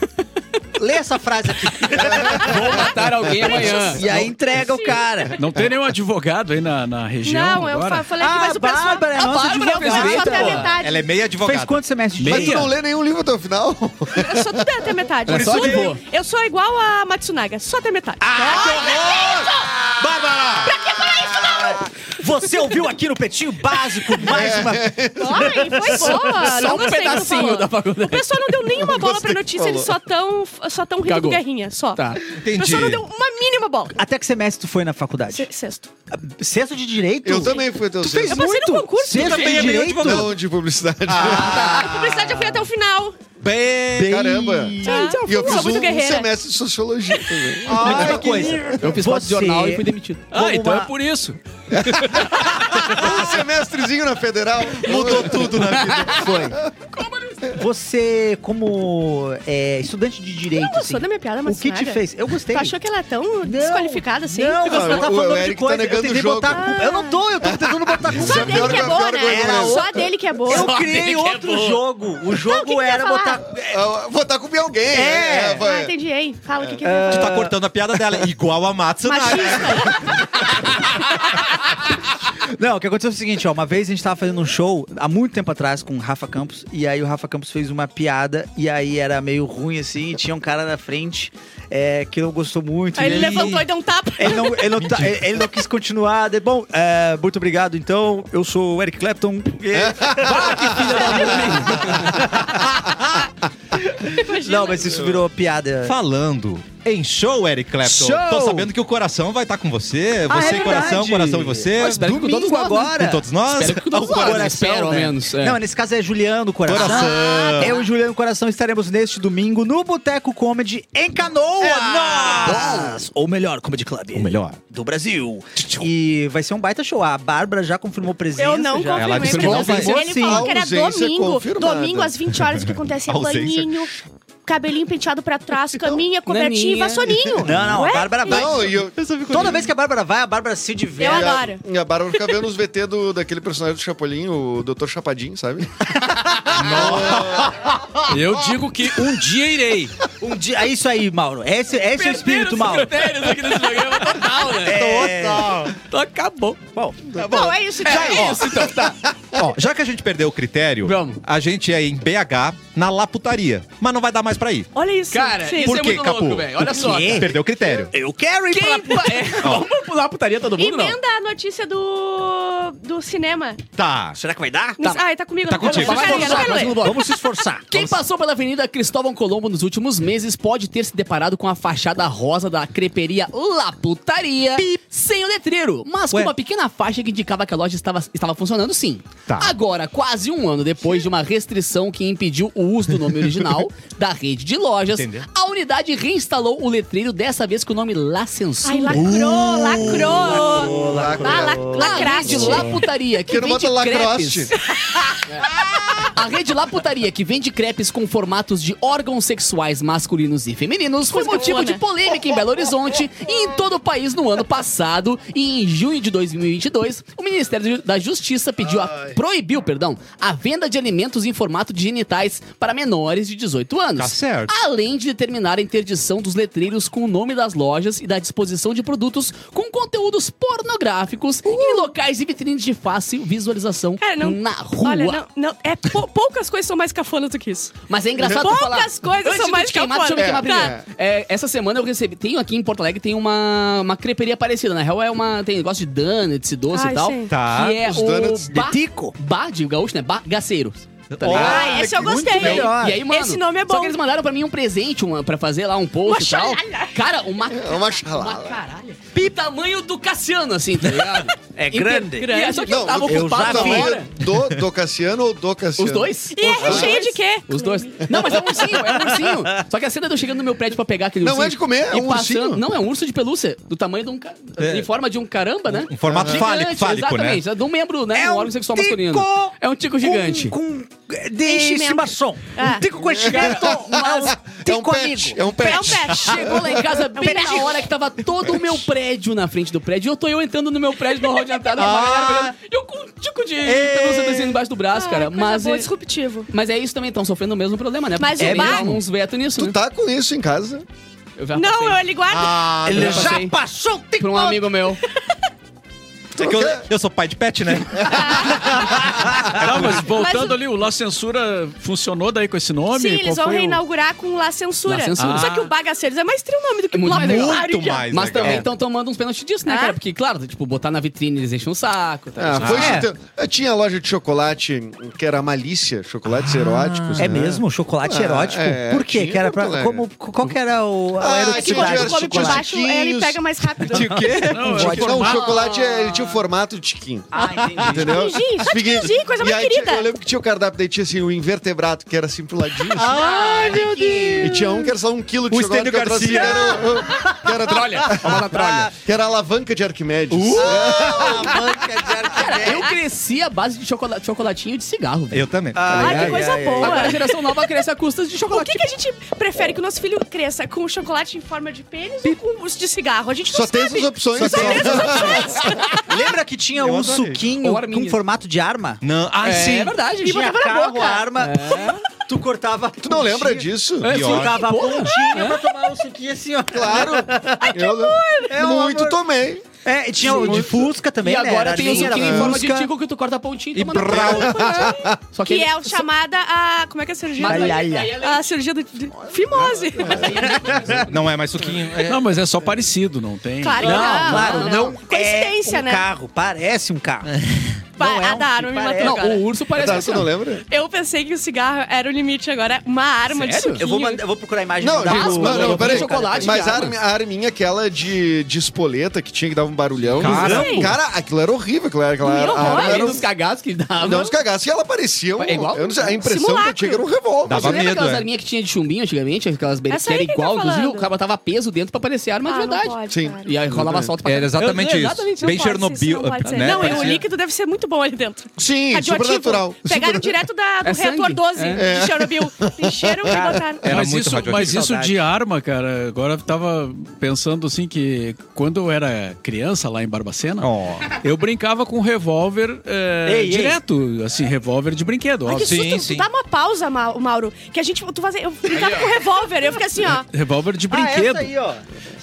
Lê essa frase aqui. [LAUGHS]
Vou matar alguém amanhã.
e aí entrega o cara.
Não tem nenhum advogado aí na, na região
não, eu
agora?
fa- falei aqui,
Ah,
mas o pessoal.
Bárbara é
A
nossa
Bárbara fez
advogada.
direito,
só até a
pô.
metade.
Ela é meia advogada.
Fez quantos semestres de?
Mas tu não lê nenhum livro até o final?
Eu sou tudo até a metade.
É
Eu
só
sou-
de boa.
Eu sou igual a Matsunaga, só até a metade.
Bárbara! Você ouviu aqui no Petinho Básico mais uma...
Ai, foi boa.
Só
não
um pedacinho da faculdade.
O pessoal não deu nenhuma bola pra notícia, eles só tão, só tão rindo
Cagou.
do Guerrinha, só.
Tá.
O
Entendi.
pessoal não deu uma mínima bola.
Até que semestre tu foi na faculdade?
Se- Sexto.
Sexto de Direito?
Eu também fui até o
Tu fez
Eu passei
muito?
no concurso,
Sexto de
é
Direito?
Não, de publicidade.
A publicidade eu fui até o final.
Bem...
Caramba.
Tá?
E eu fiz um,
guerreira.
semestre de sociologia também. [LAUGHS]
Mesma coisa.
Eu fiz parte de
Você-
jornal e fui demitido.
Ah,
Como
então
uma-
é por isso. [LAUGHS]
um semestrezinho na federal mudou tudo na vida.
Foi. Você, como é, estudante de Direito,
Não gostou
assim,
da minha piada,
o
mas
que te fez? Eu gostei.
Tu achou que ela é tão desqualificada assim?
Não,
Não,
você tá
o- o
falando de
tá
coisa.
negando
eu tentei
o jogo.
botar a culpa. Eu não tô, eu tô tentando botar culpa.
Só
é
dele que é boa, né?
vergonha.
Só dele que é boa.
Eu criei
é
outro jogo. O jogo
tu
era botar.
Ah, Votar com alguém.
É.
vai.
Ah, entendi, hein? Fala o que que
Tu
é.
tá cortando a piada dela, igual a Matsunaga.
Não, o que aconteceu foi o seguinte, ó. Uma vez a gente tava fazendo um show, há muito tempo atrás, com o Rafa Campos. E aí o Rafa Campos fez uma piada. E aí era meio ruim, assim. E tinha um cara na frente é, que não gostou muito.
Aí
e
ele levantou e deu um tapa.
Ele não, ele, não tá- ele não quis continuar. De, bom, é, muito obrigado. Então, eu sou o Eric Clapton. E- [LAUGHS] Bah, que filha da mãe. [LAUGHS] Não, mas isso virou piada.
Falando em show, Eric Clapton.
Show!
Tô sabendo que o coração vai estar com você.
Ah,
Você
é
e coração, coração e você.
Eu espero que com todos
Domingo
nós, né?
agora.
Com todos nós.
Espero que com todos
O
nós,
coração,
Espero,
né?
menos. é.
Não, nesse caso é Juliano Coração.
Coração.
Eu e Juliano Coração estaremos neste domingo no Boteco Comedy em Canoas.
É
Ou melhor, Comedy Club.
O melhor.
Do Brasil. E vai ser um baita show. A Bárbara já confirmou presença.
Eu não
já.
Ela
confirmei.
confirmou,
porque
confirmou
ele falou que era domingo.
confirmada.
Domingo, às 20 horas, que acontecia
Ausência.
banhinho, cabelinho penteado pra trás, [LAUGHS] caminha, cobertinha e
naninha.
Não, não,
Ué?
a Bárbara vai.
Não, e eu,
Toda vez que a Bárbara vai, a Bárbara se
Eu
diverte.
adoro.
E a Bárbara fica vendo os VT do, daquele personagem do Chapolin, o Dr. Chapadinho, sabe? [LAUGHS]
Eu digo que um dia irei.
Um dia, é isso aí, Mauro. Esse, esse é o espírito, Mauro.
critérios aqui nesse programa total, né?
É...
Então acabou.
Bom,
Não, é isso,
Já,
tchau.
ó, então, tá. Ó, já que a gente perdeu o critério,
Vamos.
a gente é em BH, na Laputaria. Mas não vai dar mais pra ir.
Olha isso.
Cara,
Sim.
isso
Por
é
quê,
muito
Capu?
louco, velho. Olha só.
quê?
cara.
Perdeu o critério.
eu quero ir
Quem... [LAUGHS]
pra...
É, vamos pular a putaria todo mundo, não?
Emenda a notícia do, do cinema.
Tá.
Será que vai dar?
Tá. Ai, tá comigo.
Tá
não
contigo.
Vai
quero ler, não
forçar,
quero
bloco.
Vamos se esforçar. [LAUGHS]
Quem passou pela Avenida Cristóvão Colombo nos últimos meses pode ter se deparado com a fachada rosa da creperia La Putaria sem o letreiro, mas com
Ué.
uma pequena faixa que indicava que a loja estava, estava funcionando sim.
Tá.
Agora, quase um ano depois de uma restrição que impediu o uso do nome original [LAUGHS] da rede de lojas,
Entendeu?
a unidade reinstalou o letreiro, dessa vez com o nome La Censura.
Ai, lacrou, lacrou.
lacrou.
Ah, la,
A rede
lacraste.
La Putaria, que
Que não
vende
bota
crepes.
lacroste. [LAUGHS]
A rede La Putaria, que vende crepes com formatos de órgãos sexuais masculinos e femininos, foi motivo de polêmica em Belo Horizonte e em todo o país no ano passado. E em junho de 2022, o Ministério da Justiça pediu a, proibiu perdão, a venda de alimentos em formato de genitais para menores de 18 anos.
Tá certo.
Além de determinar a interdição dos letreiros com o nome das lojas e da disposição de produtos com conteúdos pornográficos em locais e vitrines de fácil visualização
Cara, não-
na rua.
Olha, não, não, é pou- poucas coisas são mais cafonas do que isso.
Mas é engraçado tu
Poucas
falar.
coisas
Antes
são mais
te queimar, deixa eu me queimar
cafonas.
primeiro. É, essa semana eu recebi. Tem aqui em Porto Alegre, tem uma, uma creperia parecida. Na real, é uma. Tem negócio de donuts, doce
Ai,
e tal.
sim.
Tá.
Que é
Os
o.
donuts
ba,
de tico.
Ba de gaúcho, né? Bagaceiro. Tá ligado?
Ah, esse eu gostei.
melhor.
E aí, mano,
Esse nome é
Só
bom.
que eles mandaram pra mim um presente uma, pra fazer lá um post e tal.
xalala.
Cara, uma.
É uma
Uma caralho. O tamanho do Cassiano, assim, tá ligado?
É
Inte-
grande.
E é só que eu
Não,
tava ocupado na hora.
Do, do Cassiano ou do Cassiano?
Os dois?
E é recheio de quê?
Os dois. Não, mas é um ursinho, é um ursinho. Só que a cena de eu chegando no meu prédio pra pegar aquele
Não
ursinho.
é de comer, é um
passando...
ursinho.
Não, é um urso de pelúcia. Do tamanho de um. ca-
É.
Em forma de um caramba, né?
Em formato
Gigante,
fálico, fálico, né?
Exatamente. É de um membro, né?
É
um
um
órgão sexual
tico
masculino. É um tico gigante.
Com, com de
Enchimento.
estimação.
Ah.
Um tico com enchimento, mas
É um
tico
pet.
amigo.
É um
É um
pet.
pet. [LAUGHS]
Chegou lá em casa bem
pet.
na hora que tava todo o meu prédio na frente do prédio. E eu tô eu entrando no meu prédio no hall de entrada olhando. E eu com um tico de pelúcia desenho embaixo do braço, cara.
Ah, coisa
Mas
boa,
é,
disruptivo.
mas é isso também, estão sofrendo o mesmo problema, né?
Mas
Porque
o bar-
uns veto nisso,
Tu
né?
tá com isso em casa?
Eu já
Não,
passei
eu ele guarda.
Ah,
Ele já
passei.
passou o tico.
pra um amigo meu.
É que eu, eu sou pai de pet, né? [LAUGHS]
Não, mas voltando
Mas o-
ali, o La Censura funcionou daí com esse nome?
Sim,
Qual
eles vão
foi o-
reiinaugurar com La Censura.
La Censura.
Só que o Bagaceiros é mais trio nome do que
É muito
La
mais legal.
Censura.
Muito mais
Mas
legal.
também estão tomando uns pênaltis disso, né,
Ah.
cara? Porque, claro, tipo, botar na vitrine eles enchem um saco. Tá?
Ah, foi
É.
então. Eu tinha loja de chocolate que era Malícia, chocolates eróticos.
É
né?
mesmo? Chocolate
Ah,
erótico?
é,
Por quê?
tinha
Que era pra, como, qual que era o, a
Ah,
É que
tinha
quando
diversos
come por baixo, ele pega mais rápido. [LAUGHS]
De quê?
Não, é
não, o chocolate ele tinha o formato de tiquinho.
Ah, entendi.
Entendeu?
Tiquinzinho, só tiquinzinho, coisa
e
mais
aí tinha-
querida.
Eu lembro que tinha o cardápio, daí tinha assim, o invertebrado, que era assim pro ladinho. assim.
Ai, meu Deus.
E tinha um que era só um quilo de
O
chocolate.
Estênio
trouxe, que
Garcia.
era, o- que era trolha. Que era a alavanca de Arquimedes.
A banca de
Cara,
Arquimedes.
eu cresci à base de chocola- chocolatinho e de cigarro, velho.
Eu também.
Ai, que coisa boa.
Agora a geração nova cresce a custas de
O
chocolate.
que, que a gente prefere que o nosso filho cresça com chocolate em forma de pênis ou com os de cigarro? A gente não
Só tem
sabe.
essas opções.
Só tem
só. [LAUGHS]
Lembra que tinha
Eu
um
adorei.
suquinho
Ou
com formato de arma?
Não, ai,
é,
sim.
é verdade.
Tinha
botava na
carro,
boca.
arma. Tu cortava.
Tu não lembra disso?
É,
Tu cortava a pontinha pra tomar o suquinho assim, ó.
Claro. Eu
É um
muito
amor.
tomei.
É, e tinha o de Fusca também,
E
né?
agora
Era
tem o
linha,
suquinho
era
em forma de
Fusca.
tico que tu corta a pontinha e, toma na. [LAUGHS] Só
Que
ele-
é o chamada a... Como é que é a cirurgia?
Mas aí-
Ai, ai,
aí ela-
A cirurgia do... de- Fimose. [LAUGHS]
Não é mais suquinho. É.
Não, mas é só parecido, não tem.
Claro que
Não,
não.
claro, não.
Coincidência,
é um
né?
carro, parece um carro. [LAUGHS] Não é
a da arma me matou,
Não,
cara.
o urso parece
Tá, tu não lembra?
Eu pensei que o cigarro era o limite, agora é uma arma de
Sério?
suquinho.
Eu vou, mandar- eu vou procurar a imagem
Não,
mandar
digo, não, não,
eu
peraí.
chocolate
Mas a, arminha, aquela de, de espoleta que tinha que dar um barulhão.
Cara.
Sim.
cara, aquilo era horrível. Aquilo era, aquela
Que
era, a
horror.
arma
Além
era um-
dos cagados que dava.
Não, os cagaços. E ela parecia um...
É igual?
Eu não sei, a impressão que eu
Simulacro.
tinha que era um revólver.
Dava
Você lembra
medo,
aquelas
é.
arminhas que tinha de chumbinho antigamente? Aquelas
Essa
que era
aí que
igual,
tá
inclusive
falando.
o cara botava peso dentro pra parecer arma de
Ah,
verdade.
Sim.
E aí rolava assalto pra
Era
caramba.
exatamente
É,
isso.
Exatamente.
Bem
Não pode ser,
Chernobyl,
isso não pode ser.
né?
Não, e o
Parecia-
líquido deve ser muito bom ali dentro.
Sim,
Radioativo.
supernatural.
Pegaram
Super-
direto da, do
É
reator
sangue.
12
É.
de Chernobyl. [LAUGHS] Encheram e botaram.
Era
mas
muito
isso, mas isso de arma, cara, agora eu tava pensando assim que quando eu era criança lá em Barbacena,
Ó.
eu brincava com revólver é,
Ei, ei.
direto, assim, revólver de brinquedo,
Ai, que.
Sim,
susto.
sim.
Tu dá uma pausa, Ma- Mauro. Que a gente. Tu fazia, eu brincava com revólver. Eu fiquei assim, ó.
Revólver de
Ah,
brinquedo.
essa aí, ó.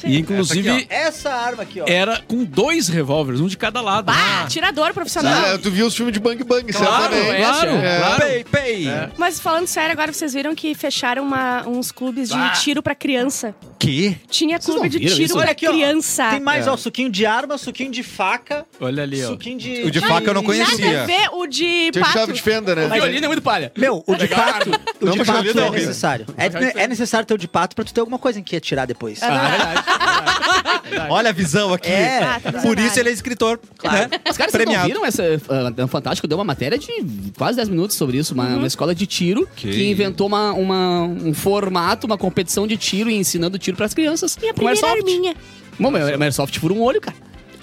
E inclusive
Essa aqui,
Essa arma aqui, ó.
era com dois revólveres, um de cada lado.
Bah, atirador profissional.
Ah, tu viu os filmes de Bang Bang,
Claro,
certamente.
claro,
É.
claro.
Pei, pei.
Mas falando sério, agora vocês viram que fecharam uma- uns clubes de
Ah.
tiro pra criança.
Que?
Tinha clube de tiro
isso?
pra
aqui, ó.
criança.
Tem mais,
É.
ó, suquinho de arma, suquinho de faca,
Olha ali, ó.
suquinho de...
O de faca eu não conhecia.
Nada a ver o de
Tinha
pato.
chave de fenda, né?
O violino é muito palha.
Meu, o de pato, o
Não,
de pato
é
é necessário. É, é necessário ter o de pato pra tu ter alguma coisa em que atirar depois.
Ah, é verdade. [LAUGHS]
Olha a visão aqui.
É.
Ah, tá
Por isso ele é escritor. Né?
Mas, cara, vocês não
Premiado.
viram essa... Uh, Fantástico deu uma matéria de quase 10 minutos sobre isso. Uma, uma escola de tiro que,
Que
inventou uma, uma- um formato, uma competição de tiro e ensinando tiro pras crianças.
Minha
com
primeira
Airsoft.
arminha.
Bom, meu, Airsoft fura um olho, cara.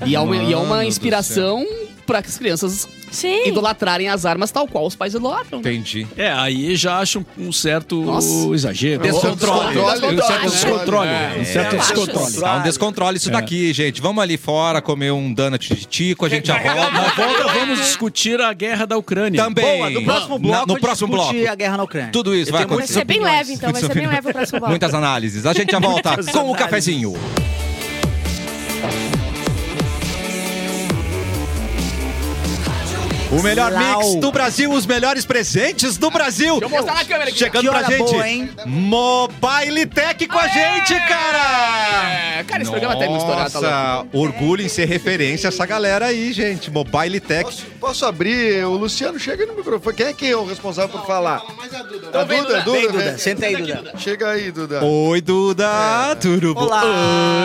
E é uma, e é uma
Mano do
inspiração pra que as crianças
Sim.
idolatrarem as armas tal qual os pais idolatram. né?
Entendi.
É, aí já acho um, certo
Nossa.
exagero.
Descontrole.
Descontrole.
Um certo descontrole.
É,
Um certo
eu acho
descontrole.
isso.
Tá um descontrole isso daqui, gente. Vamos ali fora comer um donut de tico, a gente já volta.
Na volta vamos discutir a guerra da Ucrânia.
Também.
Boa, no próximo bloco,
Na- no próximo bloco.
a guerra na Ucrânia.
Tudo isso
Eu
vai
tenho
Vai
muitas
ser bem leve, então. Vai ser bem leve o próximo bloco.
Muitas análises. A gente já volta com o cafezinho. O melhor
Lau.
mix do Brasil, os melhores presentes do Brasil.
Deixa eu mostrar na câmera aqui.
Chegando
Que
pra gente.
boa, hein?
Mobile Tech com a gente, cara!
É, cara, esse programa tá muito estourado, tá
Nossa, orgulho em ser referência a essa galera aí, gente. Mobile Tech.
Posso, posso abrir? O Luciano chega aí no microfone. Quem é que é o responsável por falar? A Duda,
Vem,
Duda,
Duda.
vem.
Senta aí, Duda.
Chega aí, Duda.
Oi, Duda. Tudo bom?
Olá.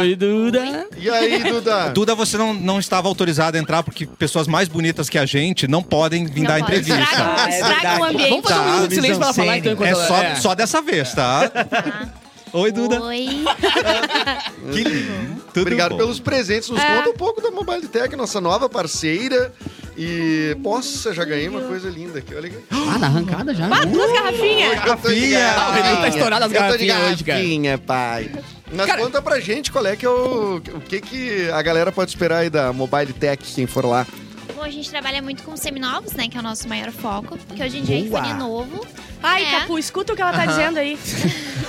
Oi, Duda.
E aí, Duda?
Duda, você não, não estava autorizada a entrar porque pessoas mais bonitas que a gente não podem vir dar
Não pode.
entrevista.
Estraga,
Ah, é
estraga o ambiente.
Vamos fazer um
Tá,
minuto de silêncio pra ela falar então enquanto
É
ela-
só,
é.
só dessa vez, tá? [LAUGHS] Oi, Duda.
Oi. [LAUGHS]
Que lindo. Tudo
Obrigado
bom.
pelos presentes. Nos
É.
conta um pouco da Mobile Tech, nossa nova parceira. E, nossa, já ganhei uma coisa linda aqui. Olha aqui.
Ah, na arrancada já.
Ah, duas garrafinhas.
Garrafinha.
Ah, o Renan tá estourado as garrafinhas hoje, cara.
garrafinha, pai. Mas
Cara-
conta pra gente qual é que é o, o que que a galera pode esperar aí da Mobile Tech, quem for lá.
Bom, a gente trabalha muito com seminovos, né? Que é o nosso maior foco. Porque hoje em dia
Boa.
iPhone é novo.
Ai,
É.
Capu, escuta o que ela tá [LAUGHS] dizendo aí.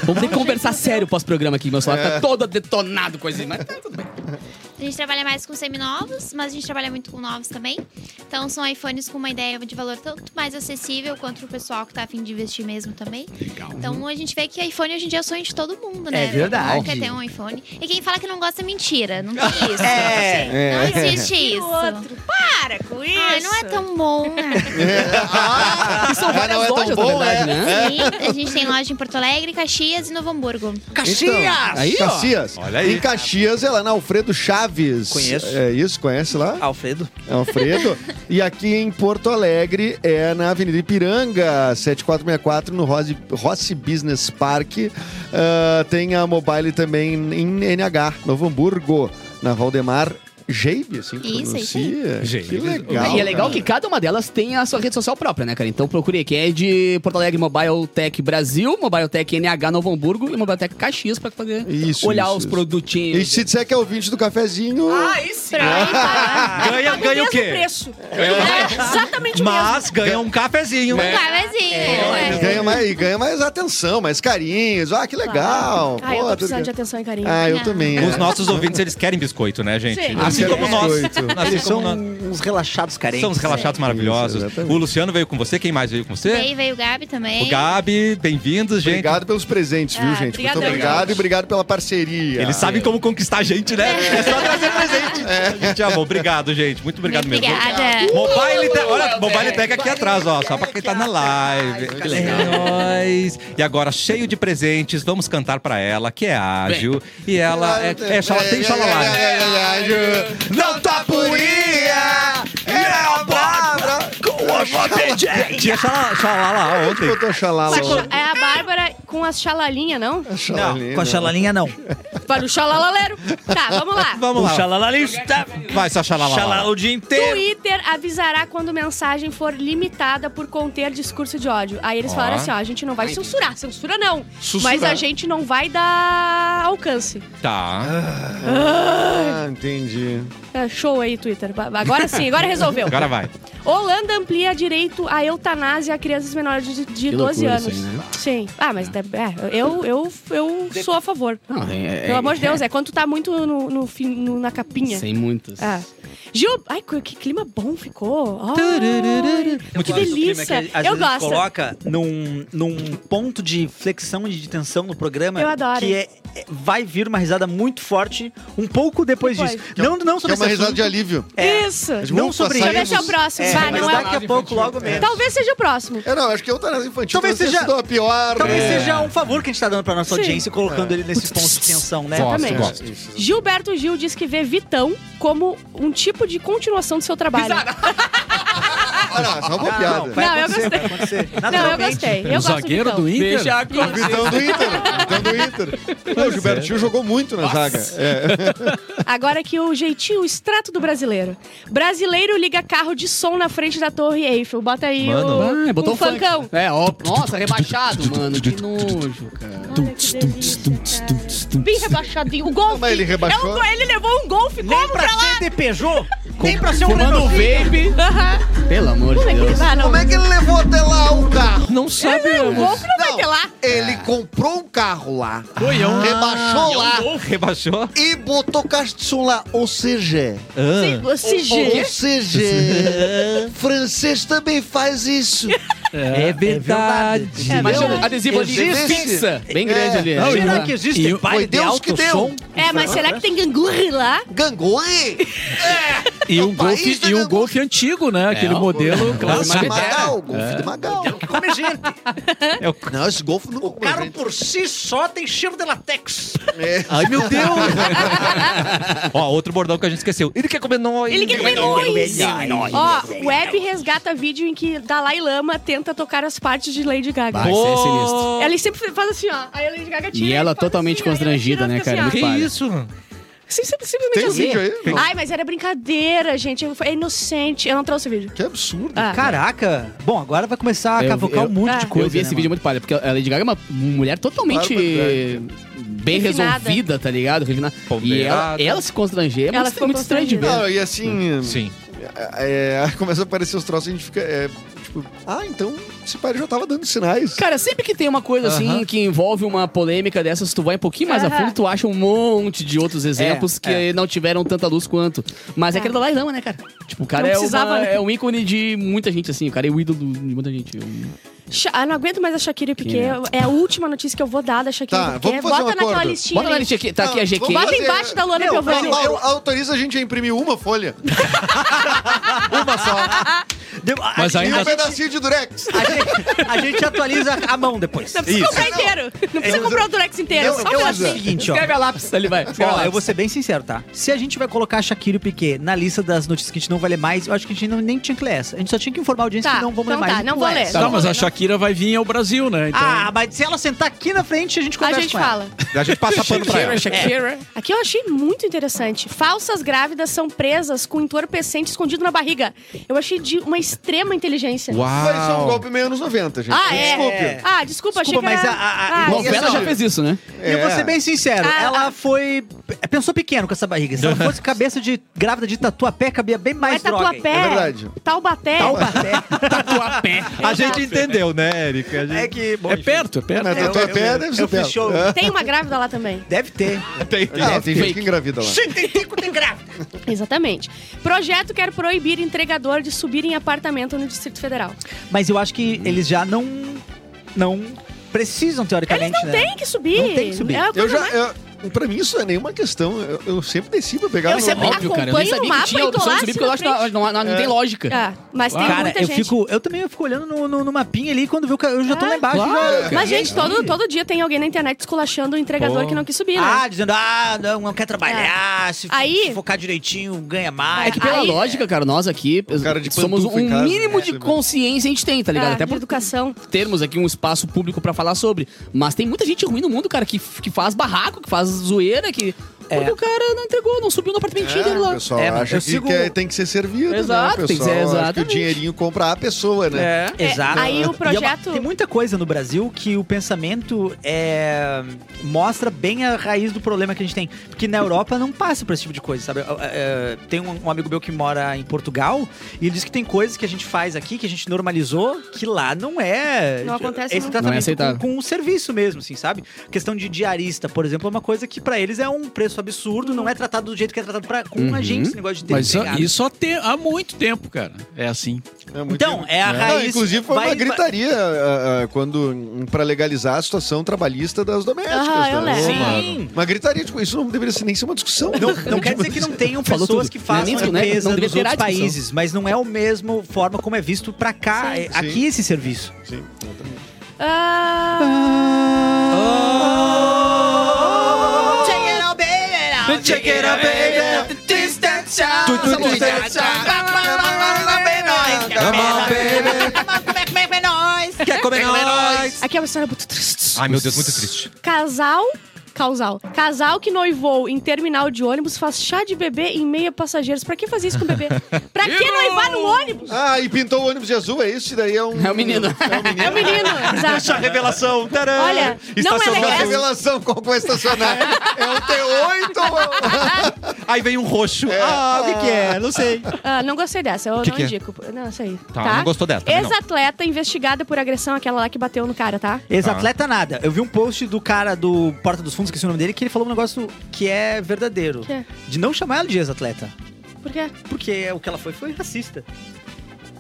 Vamos ter que conversar sério pós-programa aqui. Meu celular tá todo detonado com isso. Mas tá tudo bem.
A gente trabalha mais com seminovos, mas a gente trabalha muito com novos também. Então são iPhones com uma ideia de valor tanto mais acessível quanto pro pessoal que tá afim de investir mesmo também.
Legal.
Então a gente vê que iPhone hoje em dia é o sonho de todo mundo, né?
É verdade.
Quer ter um iPhone. E quem fala que não gosta é mentira. Não tem [LAUGHS] isso.
É.
Não existe
E
isso.
o outro. Para com isso.
Ai, não é tão bom. [LAUGHS]
São várias
não é tão
lojas,
bom,
verdade,
é?
né?
Sim, a gente tem loja em Porto Alegre, Caxias e Novo Hamburgo.
Caxias!
Aí, ó.
Caxias.
Olha aí.
Em Caxias é lá na Alfredo Chaves.
Conheço.
É isso, conhece lá?
Alfredo.
Alfredo. [LAUGHS] e aqui em Porto Alegre é na Avenida Ipiranga, 7464, no Rossi, Rossi Business Park. Ah, tem a Mobile também em NH, Novo Hamburgo, na Valdemar Jeibe, assim que
Isso, isso
pronuncia.
Jeibe.
Que legal.
e é legal
cara.
que cada uma delas tem a sua rede social própria, né, cara? Então procure aí, que é de Porto Alegre Mobile Tech Brasil, Mobile Tech NH Novo Hamburgo e Mobile Tech Caxias pra poder
Isso,
olhar
isso,
os
isso.
produtinhos.
E se disser que é ouvinte do cafezinho.
Aí sim!
Pronto. [LAUGHS]
Ganha, ganha o
mesmo
quê?
preço. É, exatamente o mesmo.
Mas ganha um cafezinho.
Clavezinho.
E ganha, mais, e ganha mais atenção, mais carinhos. Ah, que legal.
Eu
Pô,
tô
tudo
precisando de atenção e carinho.
Ah, eu também. é.
Os nossos ouvintes, eles querem biscoito, né, gente?
Sim.
Assim
Querem
como nós. Assim
Eles
como
são
nós.
uns relaxados carentes.
São os relaxados maravilhosos.
Isso, exatamente.
o Luciano veio com você. Quem mais veio com você?
Veio, veio o Gabi também.
O Gabi, bem-vindos, gente.
Obrigado pelos presentes, viu,
Ah,
gente? Muito obrigado
gente.
e obrigado pela parceria.
Eles sabem como conquistar a gente, né? É só trazer presente. A gente amou. Obrigado, gente. Muito obrigado
Muito
mesmo.
obrigada.
Mobile Tech, olha, Mobile Tech aqui atrás, ó, só pra quem tá na live.
Que legal.
É nóis. E agora, cheio de presentes, vamos cantar pra ela, que é ágil. E ela é, é, xala- tem xalalá.
Não tá purinha,
Tinha xala- xalala ontem.
Botou xalala.
É a Bárbara com as chalalinhas, não?
Não, com a chalalinha não.
Para o xalalaleiro. Tá, vamos lá.
Vamos
O
lá.
xalalalista.
Vai, só xalala.
Xalala o dia inteiro.
Twitter avisará quando mensagem for limitada por conter discurso de ódio. Aí eles falaram assim, ó, a gente não vai censurar, censura não. Mas a gente não vai dar alcance.
Tá.
Ah, entendi.
É, show aí, Twitter. Agora sim, agora resolveu.
Agora vai.
Holanda amplia direito à eutanásia a crianças menores de, de
Que
12
loucura
anos.
isso aí, né?
Sim. Ah, mas é, é, eu, eu, eu sou a favor.
Não, é- é-
Pelo amor de Deus, é quando tu tá muito no, no fim- no- na capinha.
Sem muitos.
Ah. Gil, ai, que clima bom ficou. Ai,
Eu
que delícia.
que às
eu
vezes a gente
gosto.
coloca num, num ponto de flexão e de tensão no programa.
Eu adoro.
Que é, é- vai vir uma risada muito forte um pouco depois
Depois.
disso. Não, não
Que
sobre
é uma risada
assunto.
de alívio.
É,
Isso.
não
Ufa,
sobre
Deixa se é o próximo.
É,
Vai,
mas
não é.
daqui a pouco, logo menos.
Talvez seja o próximo.
É, não, acho que eu eutanásia infantil
Talvez seja-
a pior.
Talvez
é.
seja um favor que a gente tá dando pra nossa
Sim.
audiência, colocando ele nesse ponto de tensão, né?
Gosto,
Exatamente.
gosto.
Gilberto Gil diz que vê Vitão como um tipo de continuação do seu trabalho. [LAUGHS]
Olha, só uma piada.
vai
Não, eu gostei. Não, eu gostei. Eu
o zagueiro
Vitão.
do Inter?
Deixa a
Vitão do Inter. Vitão do Inter. Pô, o Gilbertinho jogou muito na zaga. É.
Agora aqui o jeitinho, o extrato do brasileiro. Brasileiro liga carro de som na frente da Torre Eiffel. Bota aí
Mano.
o,
Ah, botou
um
funk.
funkão.
É, ó. Nossa, rebaixado, mano. Que nojo, cara.
Ai, que delícia, cara. Bem rebaixadinho. O golfe.
Mas ele rebaixou?
É um ele levou um golfe. Como
pra
pra lá?
de Peugeot, nem pra ser um
Fumando
Renault.
vape. Pelo amor de
é ele
Deus.
Não.
Como é que ele levou até lá o carro?
Não sabe.
O golfe não, vai ter lá.
Ele comprou um carro lá,
Foi, é um...
rebaixou lá
Rebaixou?
e botou som lá. Ou seja,
Ah.
O CG.
ou seja, francês também faz isso.
É
verdade.
Mas
verdade.
chama adesivo ali
Existe.
fixa. Bem grande
É.
ali.
Não, e
Será
o-
que existe
e o-
baile
Foi
de
Deus
alto
que deu.
som?
É, mas será que tem gangurri lá?
Gangoi?
E
É
um
o
golfe,
da
e um golfe antigo, né? Aquele
ó.
modelo clássico.
Magal, golfe de Magal.
Que come gente.
Não, esse golfe não
O carro por si só tem cheiro de latex.
É.
Ai, meu Deus! [LAUGHS] Ó, outro bordão que a gente esqueceu. Ele quer comer nós.
Ele quer comer nós. Ó, Web resgata vídeo em que Dalai Lama tenta tocar as partes de Lady Gaga.
Vai ser sinistro.
Ela sempre faz assim, ó. Aí a Lady Gaga tira.
E ela totalmente
assim, ela
constrangida, né, cara?
assim, ó.
Que isso?
Sim, sim, simplesmente
Tem um
assim.
vídeo aí?
Ai, mas era brincadeira, gente. É inocente. Eu não trouxe o vídeo.
Que absurdo.
Ah.
Caraca. Bom, agora vai começar a
Eu-
cavocar
eu-
um monte
Ah.
de coisa.
eu vi esse
né,
vídeo
mano?
muito palha, porque a Lady Gaga é uma mulher totalmente bem
Refinada.
resolvida, tá ligado? Refinada. E ela, ela se constranger é
Ela
muito,
ficou
muito estranho de ver.
Não, e assim.
Sim.
É, [LAUGHS] começa a aparecer os troços e a gente fica. é, tipo, ah, então esse pai já tava dando sinais.
Cara, sempre que tem uma coisa assim
Aham.
que envolve uma polêmica dessas, tu vai um pouquinho mais a
Aham.
fundo, tu acha um monte de outros exemplos que
é.
não tiveram tanta luz quanto. Mas é,
É.
aquele Dalai Lama, né, cara? Tipo, o cara é,
precisava,
uma-
né?
é um ícone de muita gente, assim. O cara é o ídolo de muita gente. Um-
Sha- Ah, não aguento mais a Shakira e Piquet. É a última notícia que eu vou dar da Shakira
Tá,
e Piquet.
vamos fazer
Bota
um
naquela
acordo.
listinha.
Bota na listinha aqui, tá aqui a GQ.
Bota embaixo da Luana Piovani.
Autoriza a gente a imprimir uma folha. uma só. [LAUGHS]
Deu- a-
Mas
a,
E
ainda-
um pedacinho de durex.
a gente, a gente atualiza a mão depois.
Não precisa comprar
Não.
inteiro. Não precisa
Eu-
comprar o Durex inteiro.
Eu,
só
eu acho o seguinte, ó.
Escreve a lápis, ali vai. A
Ó,
lápis.
eu vou ser bem sincero, tá? Se a gente vai colocar a Shakira e o Piquet na lista das notícias que a gente não vai ler mais, eu acho que a gente não, nem tinha que ler essa. A gente só tinha que informar a audiência
Tá,
que não vamos
então
ler mais.
tá, não vou ler.
Tá, mas a
Não.
Shakira vai vir ao Brasil, né? Então,
Ah, mas se ela sentar aqui na frente, a gente
A
conversa
gente
com ela.
fala. [LAUGHS]
A gente passa pano pra ela.
Shakira, Shakira.
Aqui eu achei muito interessante. Falsas grávidas são presas com entorpecente escondido na barriga. Eu achei de uma extrema inteligência.
Mas isso é um
Uau.
golpe meio anos 90, gente.
Ah, é?
Desculpe.
Ah, desculpa, achei
Desculpa,
que era...
mas a- a- a-
Ah,
Novela já fez isso, né?
E eu vou
É.
ser bem sincero,
Ah,
ela
ah.
foi. Pensou pequeno com essa barriga. Se ela fosse [LAUGHS] cabeça de grávida de tatuapé, cabia bem
Mas
mais droga. aí.
Tatuapé,
É verdade.
Taubaté.
Taubaté. [LAUGHS]
Tatuapé.
A gente entendeu, né, Erika? A gente...
É que. Bom,
é perto, é perto.
Mas tatuapé deve ser
eu
perto.
show.
É.
Tem uma grávida lá também.
Deve ter. [LAUGHS]
Tem, tem.
Ah, tem gente que engravida lá.
Sim, tem tico, tem grávida.
Exatamente. Projeto quer proibir entregador de subir em apartamento no Distrito Federal.
Mas eu acho que eles já não. Não precisam, teoricamente,
Eles não
né?
têm que subir.
Não tem que subir.
É a
Eu
coisa
já.
mais-
Eu, pra mim, isso não é nenhuma questão. Eu, eu sempre desci pra pegar
Eu
no
sempre-.
Óbvio, cara. Eu nem sabia
mapa
que tinha a opção de subir, porque eu acho que não, não, não tem lógica.
Ah, mas tem
Cara,
muita
eu
gente.
fico. Eu também fico olhando no, no, no mapinha ali quando vê o cara. Eu já tô
Ah,
lá embaixo.
claro,
já.
Mas, gente, todo, todo dia tem alguém na internet esculachando o entregador
Pô.
que não quis subir, né?
Ah, dizendo, ah, não, não quer trabalhar, se,
Aí-
se focar direitinho, ganha mais.
É que pela
Aí-
lógica, cara, nós aqui somos um
casa,
mínimo
né?
de consciência a gente tem, tá ligado? Até por
educação.
termos aqui um espaço público pra falar sobre. Mas tem muita gente ruim no mundo, cara, que, que faz barraco, que faz zoeira, que.
É.
Porque o cara não entregou, não subiu no apartamentinho dele
É, o
lá.
pessoal
É, mas
acha que,
sigo-
que é- tem que ser servido,
Exato,
né? O
tem que ser-
pessoal acha que o dinheirinho compra a pessoa, né?
É.
Exato.
Aí o
é uma-
projeto-
tem muita coisa no Brasil que o pensamento é, mostra bem a raiz do problema que a gente tem. Porque na Europa não passa por esse tipo de coisa, sabe? É, é, tem um, um amigo meu que mora em Portugal e ele diz que tem coisas que a gente faz aqui, que a gente normalizou, que lá não é.
Não acontece
Esse tratamento
Não é
com, com um serviço mesmo, assim, sabe? Questão de diarista, por exemplo, é uma coisa que pra eles é um preço absurdo, não é tratado do jeito que é tratado pra, com
Uhum.
a gente, esse negócio de ter
Mas isso, há, te- há muito tempo, cara. É assim.
É muito-
Então, é a
Não,
raiz.
inclusive foi
vai-
uma gritaria [LAUGHS] ah, ah, quando para legalizar a situação trabalhista das domésticas.
Eu
né?
lembro.
Uma-
Sim.
Uma gritaria, tipo, isso não deveria ser- nem ser uma discussão.
Não, não quer dizer que não tenham pessoas
tudo.
que
Não é
a
né?
limpeza
Não
outros
a
países, mas não é o mesmo forma como é visto pra cá,
Sim.
é aqui
Sim.
esse serviço.
Sim, exatamente.
Ah,
Check it out, baby.
Come on, baby. Quer comer nós?
Aqui é uma história muito triste.
Ai, meu Deus, muito triste.
Casal. Casal. Casal que noivou em terminal de ônibus faz chá de bebê em meia passageiros. Pra que fazer isso com o bebê? Pra que noivar no ônibus?
Ah, e pintou o ônibus de azul, é isso? Isso daí é um...
É o menino.
É o menino.
É o menino, exato.
revelação. Tcharam.
Olha, não é legal.
revelação, qual vai estacionar? É o T8
Aí vem um roxo. Ah, o que que é? Não sei.
Ah, não gostei dessa, eu
Que
não
que é?
indico. Não, isso aí.
Tá, não gostou dessa também não.
Ex-atleta investigada por agressão, aquela lá que bateu no cara, tá?
Ex-atleta nada. Eu vi um post do cara do Porta dos Fundos, que é o nome dele, que ele falou um negócio que é verdadeiro.
Que é?
De não chamar ela de ex-atleta.
Por quê?
Porque o que ela foi foi racista.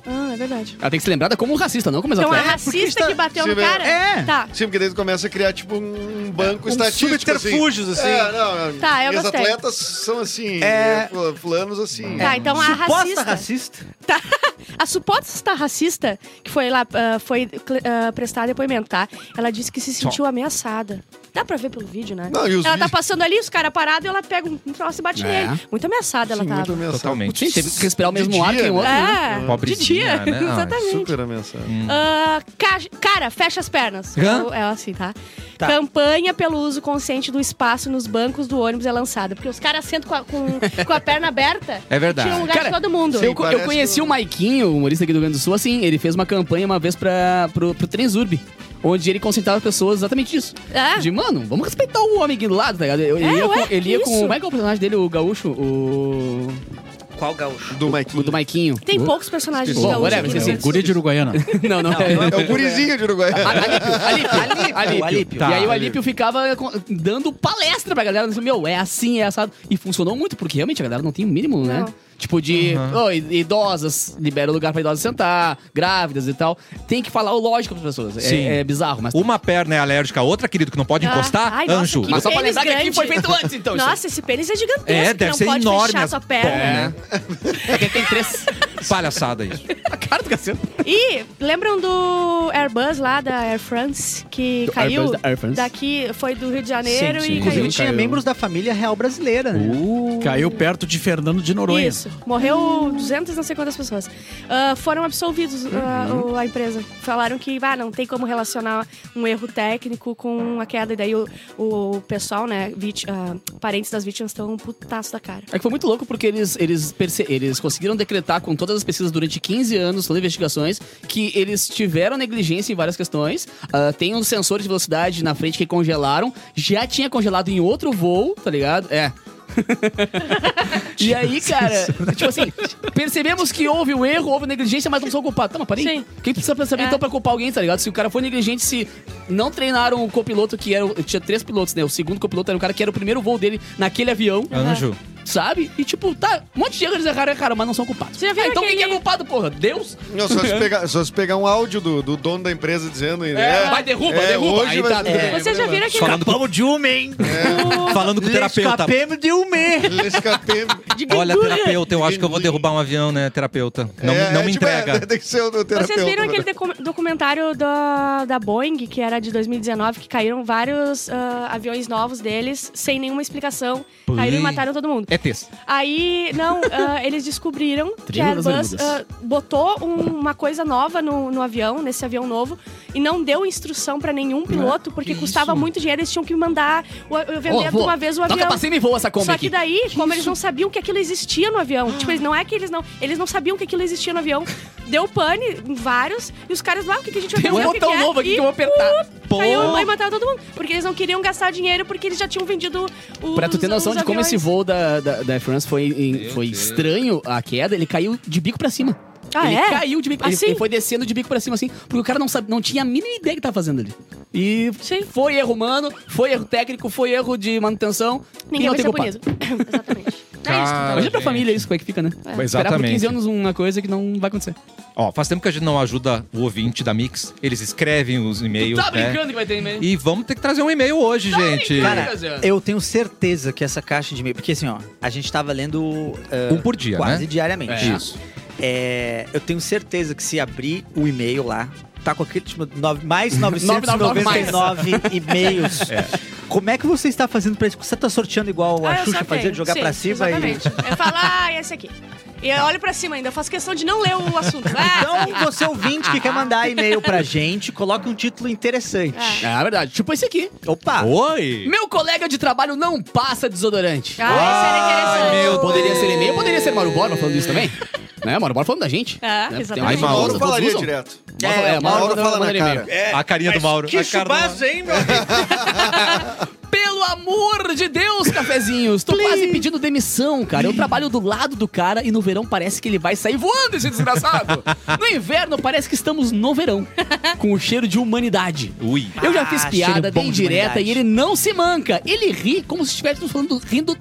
Ah, é verdade.
Ela tem que ser lembrada como racista, não como
Então é
ex-atleta.
racista
está-
que bateu no
vê-
cara?
É.
Tá.
Sim, porque daí tu começa a criar, tipo, um banco
Uns
estatístico,
subterfúgios, assim.
É, não,
Tá, eu
e os
gostei.
atletas são assim,
É.
é... fulanos assim.
Tá, então a
Suposta
racista.
racista.
Tá. [LAUGHS] A suposta racista que foi lá, ah, foi ah, prestar depoimento, tá? Ela disse que se sentiu ameaçada. Dá pra ver pelo vídeo, né?
Não, e os
ela tá
vídeos-
passando ali, os caras parados, e ela pega um troço e bate
É.
nele. Muito ameaçada ela
Sim,
tava.
muito ameaçado.
Totalmente.
Sim, teve que respirar o
De
mesmo ar
dia,
que o outro. né?
É, de
Pobrezinha,
dia.
né? [LAUGHS]
Exatamente.
Super ameaçado.
Ah, ca- cara, fecha as pernas.
Hã?
É assim, tá?
Tá.
Campanha pelo uso consciente do espaço nos bancos do ônibus é lançada. Porque os caras sentam com a, com, com a perna aberta.
É verdade.
Tira um lugar
Cara,
de todo mundo.
Sim.
Eu, co- eu
parece
conheci
que-
o Maiquinho, o humorista aqui do Rio Grande do Sul, assim, ele fez uma campanha uma vez pra, pro, pro Transurb, onde ele concentrava as pessoas exatamente isso.
É.
De, mano, vamos respeitar o homem aqui do lado, tá ligado? Ele,
É,
ia,
ué,
com, ele ia com. Como é que é o personagem dele, o gaúcho? O.
Qual gaúcho?
Do
O
Maikinho.
do Maiquinho.
Tem poucos personagens
Bom,
gaúchos
whatever, esqueci.
Sul.
Guri de Uruguaiana. [LAUGHS]
Não, não.
É o gurizinho de Uruguai.
Alípio, Alípio, [LAUGHS]
Alípio, Alípio.
E aí o
Tá,
Alípio ficava dando palestra pra galera, meu, é assim, é assado. E funcionou muito, porque realmente a galera não tem o mínimo, né? Tipo de, "Ô, idosas, libera lugar pra idosas sentar, grávidas e tal. Tem que falar o lógico pras pessoas. É-. É, bizarro, mas...
Uma perna é alérgica à outra, querido, que não pode
Ah,
encostar.
ai, nossa,
Anjo.
que
Mas só pra lembrar que aqui
grande.
foi feito antes, então.
Nossa, esse pênis é gigantesco.
É, deve
não
ser
pode
enorme
fechar
as
sua perna.
pernas.
É que tem três. [LAUGHS]
Palhaçada isso.
A cara do cacete.
E lembram do Airbus lá da Air France que
Do
caiu
Airbus da Air France?
daqui, foi do Rio de Janeiro
Sim, sim.
e
Inclusive
caiu.
tinha
Caiu.
membros da família real brasileira, né?
Caiu perto de Fernando de Noronha.
Isso, morreu 200 não sei quantas pessoas. Ah, foram absolvidos ah,
Uhum.
a empresa. Falaram que ah, não tem como relacionar um erro técnico com a queda. E daí o, o pessoal, né, vit- ah, parentes das vítimas estão um putaço da cara.
É que foi muito louco porque eles, eles, eles conseguiram decretar com todas as pesquisas durante 15 anos, todas as investigações, que eles tiveram negligência em várias questões. Tem uns sensores de velocidade na frente que congelaram. Já tinha congelado em outro voo, tá ligado? É. [LAUGHS] e aí, cara, tipo assim, percebemos que houve o erro, houve negligência, mas não sou culpado. Tá, mas peraí.
Sim.
Quem precisa saber
É.
então pra culpar alguém, tá ligado? Se o cara foi negligente, se não treinaram o copiloto que era. o- Tinha três pilotos, né? O segundo copiloto era o cara que era o primeiro voo dele naquele avião.
Anjo.
Sabe? E tipo, tá, um monte de erros eles erraram, cara, mas não são culpados.
Você já viu
Ah, então quem que é
aquele-
culpado, porra? Deus?
Não, só se pegar, só se pegar um áudio do, do dono da empresa dizendo.
É, vai, derruba,
é,
derruba.
Hoje
Aí
vai,
tá, tudo bem.
Vocês já viram aquele...
Falando com,
de uma, hein?
falando com o terapeuta.
Escapemos de uma.
Escapei.
Olha, terapeuta, eu acho que eu vou derrubar um avião, né, terapeuta? Não,
É,
não
é,
me
tipo,
entrega.
é, [LAUGHS] tem que ser o meu terapeuta.
Vocês viram
né?
aquele docu- documentário da, da Boeing, que era de 2019, que caíram vários ah, aviões novos deles, sem nenhuma explicação. Caíram e mataram todo mundo.
É texto.
Aí, não, [LAUGHS] ah, eles descobriram que a Airbus ah, botou um- uma coisa nova no, no avião, nesse avião novo, e não deu instrução pra nenhum piloto, porque custava muito dinheiro, eles tinham que mandar o, o- vender
Ô,
de uma vez o
Toca
avião.
pra cima e voa essa Kombi
Só que daí, como eles não sabiam que aquilo existia no avião, tipo, eles- não é que eles não, eles não sabiam que aquilo existia no avião. Deu pane em vários, e os caras lá, o que, que a gente vai
Tem um
fazer? O que
botão
que é?
novo aqui que eu vou apertar.
uh, Caiu e mataram todo mundo. Porque eles não queriam gastar dinheiro, porque eles já tinham vendido os
Pra tu ter noção de como esse
aviões.
voo da, da, da Air France foi, em- foi estranho, a queda, ele caiu de bico pra cima.
Ah,
ele
é?
caiu de bico.
Assim?
ele foi descendo de bico pra cima, assim, porque o cara não, sabe, não tinha a mínima ideia que tava fazendo ali. E
Sim.
foi erro humano, foi erro técnico, foi erro de manutenção.
Ninguém
não
vai ser
culpado.
punido. [COUGHS] Exatamente. É isso.
Cara.
Imagina pra
gente.
família isso, como é que fica, né? Esperar por
Exatamente.
15 anos uma coisa que não vai acontecer.
Ó, faz tempo que a gente não ajuda o ouvinte da Mix. Eles escrevem os e-mails,
tá
né?
brincando que vai ter e-mail?
E vamos ter que trazer um e-mail hoje, gente.
brincando.
Cara, eu tenho certeza que essa caixa de e-mail. Porque assim, ó, a gente tava lendo. ah,
Um por dia,
Quase
né?
diariamente.
É.
Isso.
É, eu tenho certeza que se abrir o e-mail lá, tá com aquele tipo, nove- mais [LAUGHS]
999
999 [LAUGHS] e-mails. Como é que você está fazendo pra isso? Você tá sorteando igual
Ah,
a
eu
Xuxa fazia, de jogar pra cima
exatamente. Eu falo, ah, esse aqui. E eu olho pra cima ainda, eu faço questão de não ler o assunto. Ah, [LAUGHS]
Então, você ouvinte que quer mandar e-mail pra gente, coloque um título interessante.
É verdade. Tipo esse aqui.
Opa!
Oi!
Meu colega de trabalho não passa desodorante.
ah, esse era interessante.
meu
Poderia ser e-mail, poderia ser Mauro Borba falando isso também. Né? Mauro Borba falando da gente.
É,
né?
exatamente.
Ai, Mauro.
Mauro falaria
usam.
direto.
É,
o Mauro fala na cara.
e-mail.
a carinha do Mauro.
Que
Mauro.
chubaço, hein, meu? [LAUGHS]
Pelo amor de Deus, cafezinhos. Tô quase pedindo demissão, cara. Eu trabalho do lado do cara e no verão parece que ele vai sair voando, esse desgraçado. No inverno parece que estamos no verão, com o cheiro de humanidade.
Ui.
Eu já fiz
Ah,
piada,
de
direta e ele não se manca. Ele ri como se estivéssemos falando, rindo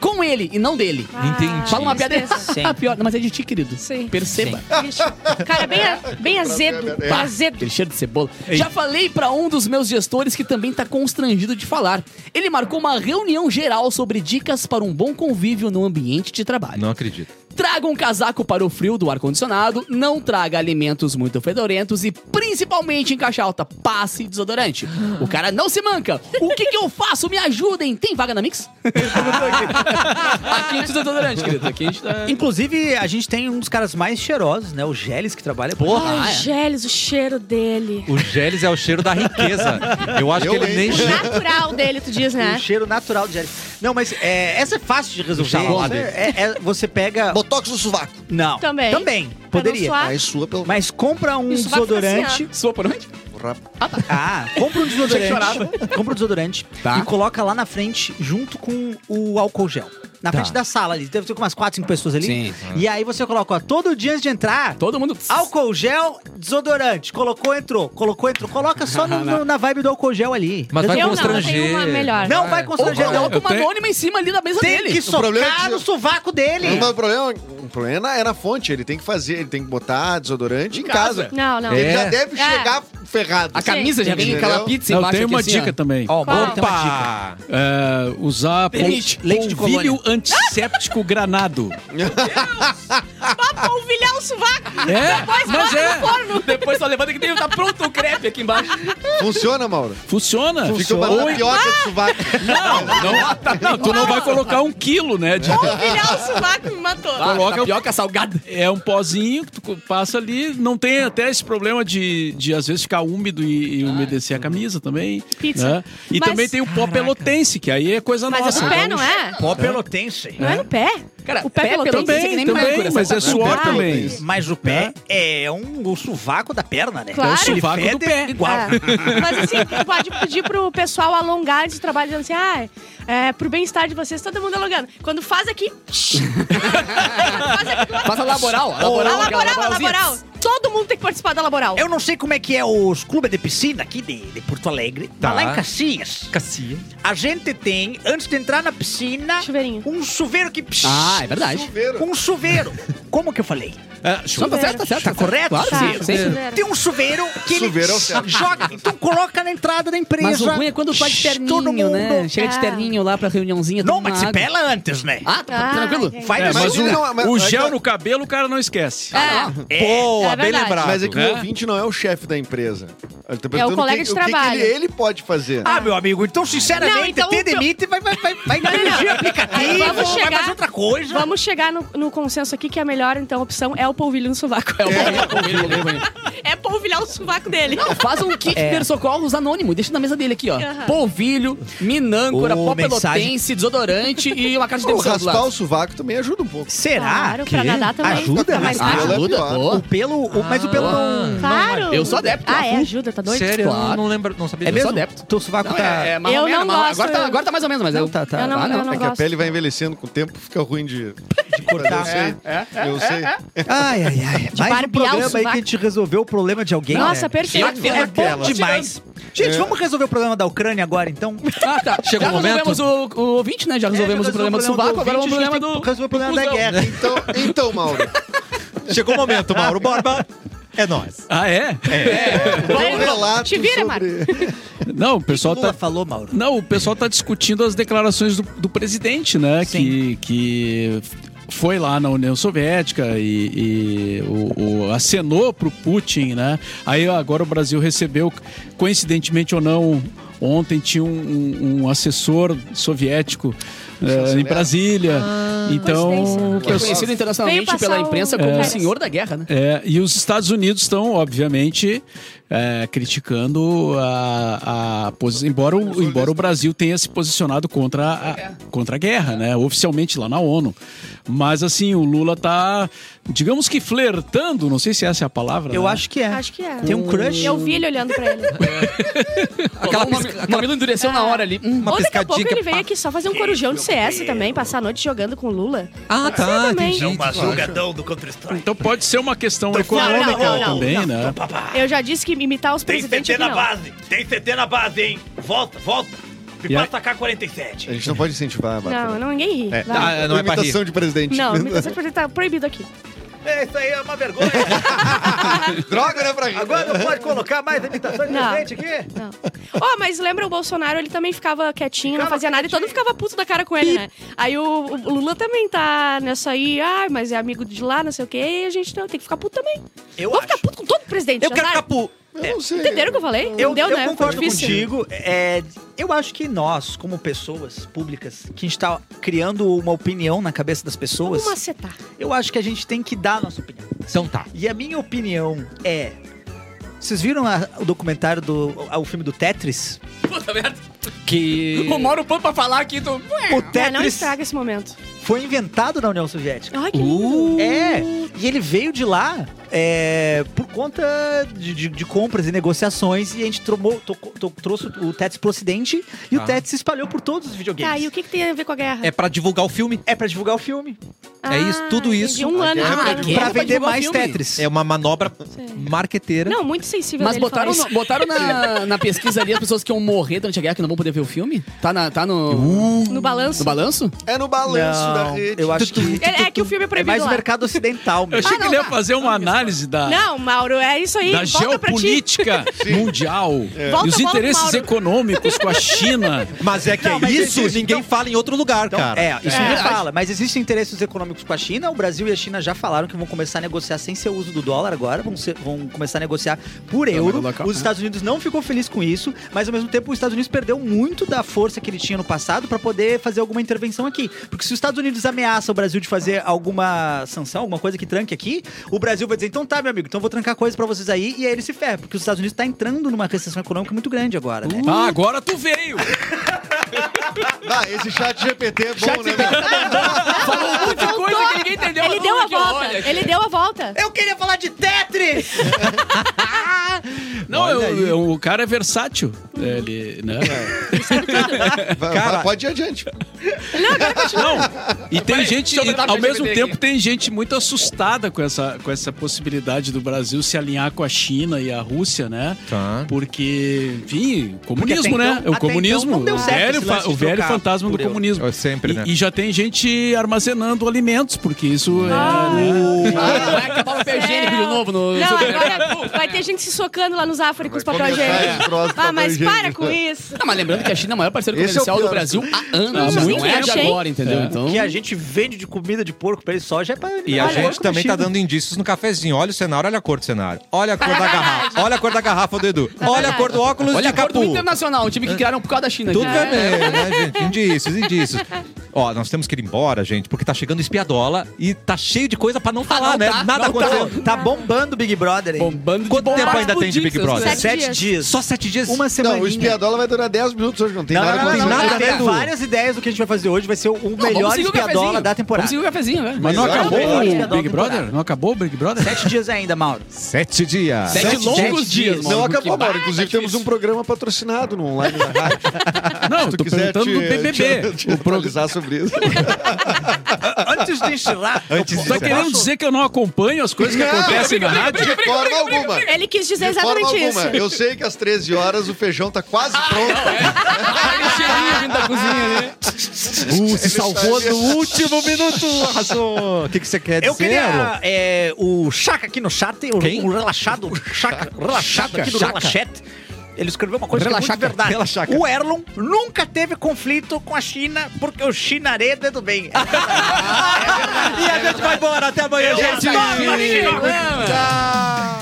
com ele e não dele.
Entendi.
Fala uma piada
tristeza. [LAUGHS]
a pior, não, mas é de ti, querido.
Sim.
Perceba.
Ixi, Cara, bem, a- bem azedo.
É.
Pá,
Azedo.
Aquele cheiro de cebola. Já falei pra um dos meus gestores que também tá constrangido de falar. Ele marcou uma reunião geral sobre dicas para um bom convívio no ambiente de trabalho.
Não acredito.
Traga um casaco para o frio do ar-condicionado, não traga alimentos muito fedorentos e, principalmente em caixa alta, passe desodorante. O cara não se manca. O que, que eu faço? Me ajudem. Tem vaga na Mix? aqui a gente usa desodorante, querido. Aqui a gente tá...
Inclusive, a gente tem um dos caras mais cheirosos, né? O Geles, que trabalha por
Porra,
Ai,
ah, é.
Gélis, o cheiro dele.
O Gélis é o cheiro da riqueza. Eu acho
Eu
que ele nem.
O natural dele, tu diz,
O
né?
cheiro natural de Geles. Não, mas é, essa é fácil de resolver. É, é- você pega.
Botox no sovaco.
Não.
Também.
Também. Poderia.
Aí sua pelo...
Mas compra um
Isso vai ficar
desodorante.
Sua por onde?
Ah, compra um [LAUGHS] desodorante. compra um desodorante
Tá.
e coloca lá na frente, junto com o álcool gel. Na
Tá.
frente da sala ali. Deve ter umas 4, 5 pessoas ali.
Sim.
E aí você coloca, ó, todo dia antes de entrar.
Todo mundo...
Álcool gel, desodorante. Colocou, entrou. Colocou, entrou. Coloca só no- no- na vibe do álcool gel ali.
Mas vai
não,
constranger.
melhor.
Não vai
Ou
constranger, não.
coloca uma
tenho-
anônima em cima ali da mesa
Tem
dele.
que socar
é que-
no sovaco dele.
Mas o problema, problema é na fonte. Ele tem que fazer, ele tem que botar desodorante em,
Em
casa.
casa.
Não, não.
É.
Ele já deve
É.
chegar ferrado.
A camisa já vem
Entendeu?
aquela pizza
Eu
embaixo
tenho
aqui,
uma
assim,
dica também.
Ó, o
Qual?
Mauro tem uma dica.
Opa!
É, usar pol-
Leite- leite de
polvilho antisséptico granado.
Pra polvilhar o sovaco.
É, mas é.
Depois só levanta que tem, tá pronto o crepe aqui embaixo.
Funciona, Mauro?
Funciona.
Fica uma
Ou-
tapioca de sovaco.
Não, não, não, tu não vai colocar um quilo, né? De,
Polvilhar o sovaco me matou.
Coloca-
tapioca salgada.
é um pozinho que tu passa ali. Não tem até esse problema de, de às vezes, ficar úmido e, e umedecer a camisa também.
Pizza.
né? E
Mas-
também tem o pó pelotense, que aí é coisa
Mas
nossa.
é do pé,
Então,
não é?
Pó pelotense.
Não é no pé.
Cara,
O pé pelotense
pelotense é que
Também,
nem
também, mas é suor
Ah,
também.
Mas o pé é um, o sovaco da perna, né?
Claro.
É o sovaco do pé.
Igual.
É. Mas assim, [LAUGHS] pode pedir pro pessoal alongar esse trabalho, dizendo assim, ah, é, pro bem-estar de vocês, todo mundo alongando. Quando faz aqui. [LAUGHS] Faz aqui,
Faz a laboral. A
a
laboral, aquela
laboral, a laboral. Todo mundo tem que participar da laboral.
Eu não sei como é que é os clubes de piscina aqui de, de Porto Alegre.
Tá.
Mas lá em Caxias,
Cacia.
a gente tem, antes de entrar na piscina,
Chuveirinho.
um chuveiro que...
Ah, é verdade.
Chuveiro.
Um chuveiro. Como que eu falei?
É,
Não, tá certo, tá certo.
Tá correto?
Claro,
Tá,
sim, sim.
chuveiro.
Tem um chuveiro que ele
Chuveiro é o certo.
joga. Então coloca na entrada da empresa.
Mas o ruim é quando tu vai de terninho,
mundo.
né? Chega de
Ah.
terninho lá pra reuniãozinha.
Não, mas se pela antes, né?
Ah, tá
Ah,
tranquilo.
Faz
É, mas
ele
o,
não- mas-
o
mas-
gel no cabelo o cara não esquece.
Ah,
É.
Boa,
É
bem
verdade.
lembrado.
Mas é que
É.
o ouvinte não é o chefe da empresa. Ele tá
É o
perguntando
colega
que-
de
o que que
trabalho.
ele, ele pode fazer.
Ah, meu amigo, então sinceramente,
Não, então
te demite, vai, vai, vai, vai dirigir
não.
aplicativo,
Vamos
vai
chegar-
fazer outra coisa.
Vamos chegar no, no consenso aqui que a melhor, então, opção é o polvilho no sovaco.
É o polvilho, [LAUGHS] polvilho, polvilho.
É polvilhar o sovaco dele.
Não, faz um kit
É.
de socorros anônimo, deixa na mesa dele aqui, ó.
Aham.
Polvilho, minâncora,
Ô,
pó pelotense, desodorante e uma caixa de demissão do
raspar o sovaco também ajuda um pouco.
Será?
Claro, pra
que
nadar também.
Ajuda?
Mais
Ah,
é
ajuda, pô.
O pelo, o- mas o pelo não...
Claro.
Eu sou adepto,
Ah, é?
full.
Ajuda, tá doido?
Sério, eu
Claro.
não lembro, não sabia
É mesmo?
adepto.
Teu sovaco
Não,
tá...
é, é mais
Eu
ou menos,
não
mas
gosto.
Agora tá, agora tá mais ou menos, mas
Não,
eu...
tá, tá.
Eu não,
Ah, não.
eu não
É que a pele vai envelhecendo com o tempo, fica ruim de, de
cortar.
Eu sei.
É,
eu sei.
Ai, ai, ai. Mais um
barbear o
programa aí que a gente resolveu o problema de alguém.
Nossa,
né?
perfeito.
É bom demais. Gente, vamos resolver o problema da Ucrânia agora, então?
Ah, tá.
Chegou
Já
o momento?
resolvemos o, o ouvinte, né? Já resolvemos
É,
o problema do sovaco, agora vamos o problema do...
Resolver o problema
do
da guerra.
Então, então, Mauro,
Chegou o momento, Mauro Borba. É nóis.
Ah, é?
um relato
Te vira,
sobre... [LAUGHS]
Não, o pessoal tá.
falou, Mauro.
Não, o pessoal tá discutindo as declarações do, do presidente, né? Que, que foi lá na União Soviética e, e o, o- acenou pro Putin, né? Aí agora o Brasil recebeu, coincidentemente ou não, Ontem tinha um, um- um assessor soviético eh, em Brasília. então,
coincidência.
Que é conhecido internacionalmente pela imprensa como
É.
o senhor da guerra, né?
É, e os Estados Unidos estão, obviamente, é, criticando a, a posi- embora, o, embora o Brasil tenha se posicionado contra a, contra a guerra, né? Oficialmente lá na ONU. Mas assim, o Lula tá, digamos que flertando, não sei se essa é a palavra.
Eu
né?
acho que é.
Acho que é.
Tem um crush?
Eu vi ele olhando pra ele. [LAUGHS]
Aquela o mami- o mamilo endureceu na hora ali. Hum.
Uma
Ou daqui a pouco ele
é
veio
pá.
aqui só fazer um corujão de CS também, passar a noite jogando com o Lula.
Ah, tá,
também.
entendi.
Madrugadão do Counter-Strike.
Então pode ser uma questão econômica
não, não, não,
também, né?
Eu já disse que imitar os
Tem
presidentes
CT
aqui
na
não.
base. Tem CT na base, hein? Volta, volta.
E aí-
Pipa K-47.
A gente não pode incentivar a Bárbara.
Não, não, ninguém ri.
É.
Vai.
Ah, não é pra rir.
imitação de presidente.
Não, [LAUGHS] imitação de presidente tá proibido aqui.
É, isso aí é uma vergonha. [LAUGHS]
Droga, né, pra rir.
Agora não pode colocar mais imitação de
Não.
presidente aqui?
Não. Ó, mas lembra o Bolsonaro, ele também ficava quietinho, não
Ficava
fazia nada e todo mundo ficava puto da cara com ele, né? Aí o, o Lula também tá nessa aí, ah, mas é amigo de lá, não sei o quê, e a gente não, tem que ficar puto também.
Eu
Vou ficar
acho.
puto com todo presidente.
Eu quero ficar pu...
Eu não sei.
Entenderam o que eu falei?
Eu,
Entendeu,
eu
né?
Concordo contigo. É, eu acho que nós, como pessoas públicas, que a gente tá criando uma opinião na cabeça das pessoas,
Vamos macetar.
eu acho que a gente tem que dar a nossa opinião.
Então tá.
E a minha opinião é. Vocês viram a- o documentário do. a- o filme do Tetris?
Puta merda.
Que...
O Mauro pronto pra falar aqui. Tô...
O
É, não
Tetris
estraga esse momento.
Foi inventado na União Soviética.
Ai, que lindo.
É, e ele veio de lá é, por conta de, de- de compras e negociações e a gente tromou- to- to- trouxe o Tetris pro ocidente e o
Ah.
Tetris se espalhou por todos os videogames.
Tá, e o que, que tem a ver com a guerra?
É pra divulgar o filme.
É pra divulgar o filme,
é isso, tudo
entendi.
isso.
Um ano de
é pra divulgar.
pra
pra
vender mais
filme.
Tetris.
É uma manobra marqueteira.
Não, muito sensível
Mas botaram, no- botaram na, [LAUGHS] na pesquisa ali as pessoas que iam morrer durante a guerra que não vão poder ver o filme? Tá, na, tá no,
isso. No balanço.
no balanço?
É no balanço
Não,
da rede.
eu acho que
É, é que o filme é
é
proibido
mais o
lá.
mercado ocidental
Eu
mesmo.
achei
Ah,
que
não,
ele ia
tá.
fazer uma análise da,
Não, Mauro, é isso aí.
da
Volta
geopolítica [LAUGHS] mundial
Volta,
e os
volta,
interesses
Mauro.
econômicos com a China. [LAUGHS]
Mas é que
Não,
é
mas
isso,
existe,
ninguém
então-
fala em outro lugar,
Então,
cara.
é, isso
É.
ninguém fala. Mas existem interesses econômicos com a China. O Brasil e a China já falaram que vão começar a negociar sem ser uso do dólar agora. Vão, ser- vão começar a negociar por euro.
local,
Os? Estados Unidos não ficou feliz com isso, mas ao mesmo tempo os Estados Unidos perdeu muito da força que ele tinha no passado para poder fazer alguma intervenção aqui. Porque se os Estados Unidos ameaçam o Brasil de fazer alguma sanção, alguma coisa que tranque aqui, o Brasil vai dizer: então tá, meu amigo, então eu vou trancar coisas para vocês aí. E aí ele se ferra, porque os Estados Unidos tá entrando numa recessão econômica muito grande agora, né?
Ah, agora tu veio! [LAUGHS]
Ah, esse chat GPT é bom,
Chat
né?
GPT. [LAUGHS] Falou um monte de coisa que ninguém entendeu.
Ele deu a volta.
olha,
Ele deu a volta.
Eu queria falar de Tetris! [LAUGHS]
Não, eu- eu- o cara é versátil. Ele, né?
Vai-
Cara,
vai- pode ir adiante.
Não, e tem gente,
deixa eu
e, ao mesmo tempo,
aqui.
tem gente muito assustada com essa, com essa possibilidade do Brasil se alinhar com a China e a Rússia, né?
Tá.
Porque, enfim,
Porque
comunismo,
até
né?
então-
o comunismo,
então deu
o
certo
velho, o velho fantasma do
euro.
comunismo.
É sempre,
E,
né?
e já tem gente armazenando alimentos, porque isso é.
Ah.
né?
Ah, vai acabar o papel higiênico de novo no
Não, agora vai ter gente se socando lá nos África com os papel higiênico. Ah, mas
papel
para com isso.
Não, mas lembrando que a China é o maior parceiro
é o
comercial do
pior
Brasil há anos.
Há muito
não é de agora, entendeu?
É.
Então.
A gente vende de comida de porco pra ele só já é pra
E a
Olha,
gente também tá dando indícios no cafezinho. Olha o cenário, olha a cor do cenário. Olha a cor da garrafa. Olha a cor da garrafa do Edu. Olha a cor do óculos
Olha
de
a cor do
capu.
Internacional, um time que criaram por causa da China.
Tudo vermelho, né, gente? Indícios, indícios. Ó, nós temos que ir embora, gente, porque tá chegando espiadola e tá cheio de coisa pra não falar,
não
né?
tá,
Nada
não tá.
acontecendo.
Tá bombando o Big Brother aí.
Bombando de
Quanto tempo ainda tem de Big Brother?
Sete
Sete
dias.
dias.
Só sete dias?
Uma semana.
Não, o espiadola vai durar 10 minutos hoje, não tem
Não,
nada
não, não, não, não, Tem
né,
várias ideias do que a gente vai fazer hoje. Vai ser o melhor
o
espiadola
cafezinho.
da temporada.
Vamos seguir o cafezinho, né?
Mas não
Melhor
acabou o Big. Brother? Não acabou o Big Brother?
Sete dias ainda, Mauro.
Sete dias.
Sete
Sete-
longos
sete
dias,
dias.
Mauro.
Não acabou, Mauro. Inclusive,
tá
temos um programa patrocinado no online da rádio. [LAUGHS]
Não,
tu
tô perguntando do
te-
BBB.
te- te
O programa. [LAUGHS]
sobre isso. [LAUGHS]
Antes de encerrar,
Antes de
Tá
posso-
querendo dizer que eu não acompanho as coisas que
Não,
acontecem na rádio?
De forma alguma.
Ele quis dizer
De forma
exatamente
alguma.
isso.
Eu sei que às 13 horas o feijão tá quase pronto.
Aquele cheirinho vindo da cozinha, né?
Uh, se salvou no último minuto, arrasou. O que, que você quer
Eu
dizer?
queria é, o Chaka aqui no chat, o,
Quem?
o relaxado, o Chaka, relaxado aqui do
Chaka.
Relaxete. Ele escreveu uma coisa
Relaxaca,
que é verdade.
relaxaca.
O Erlon nunca teve conflito com a China porque o chinaredo é do bem. [LAUGHS]
E a gente vai embora. Até amanhã, gente.
Tchau.
Tchau.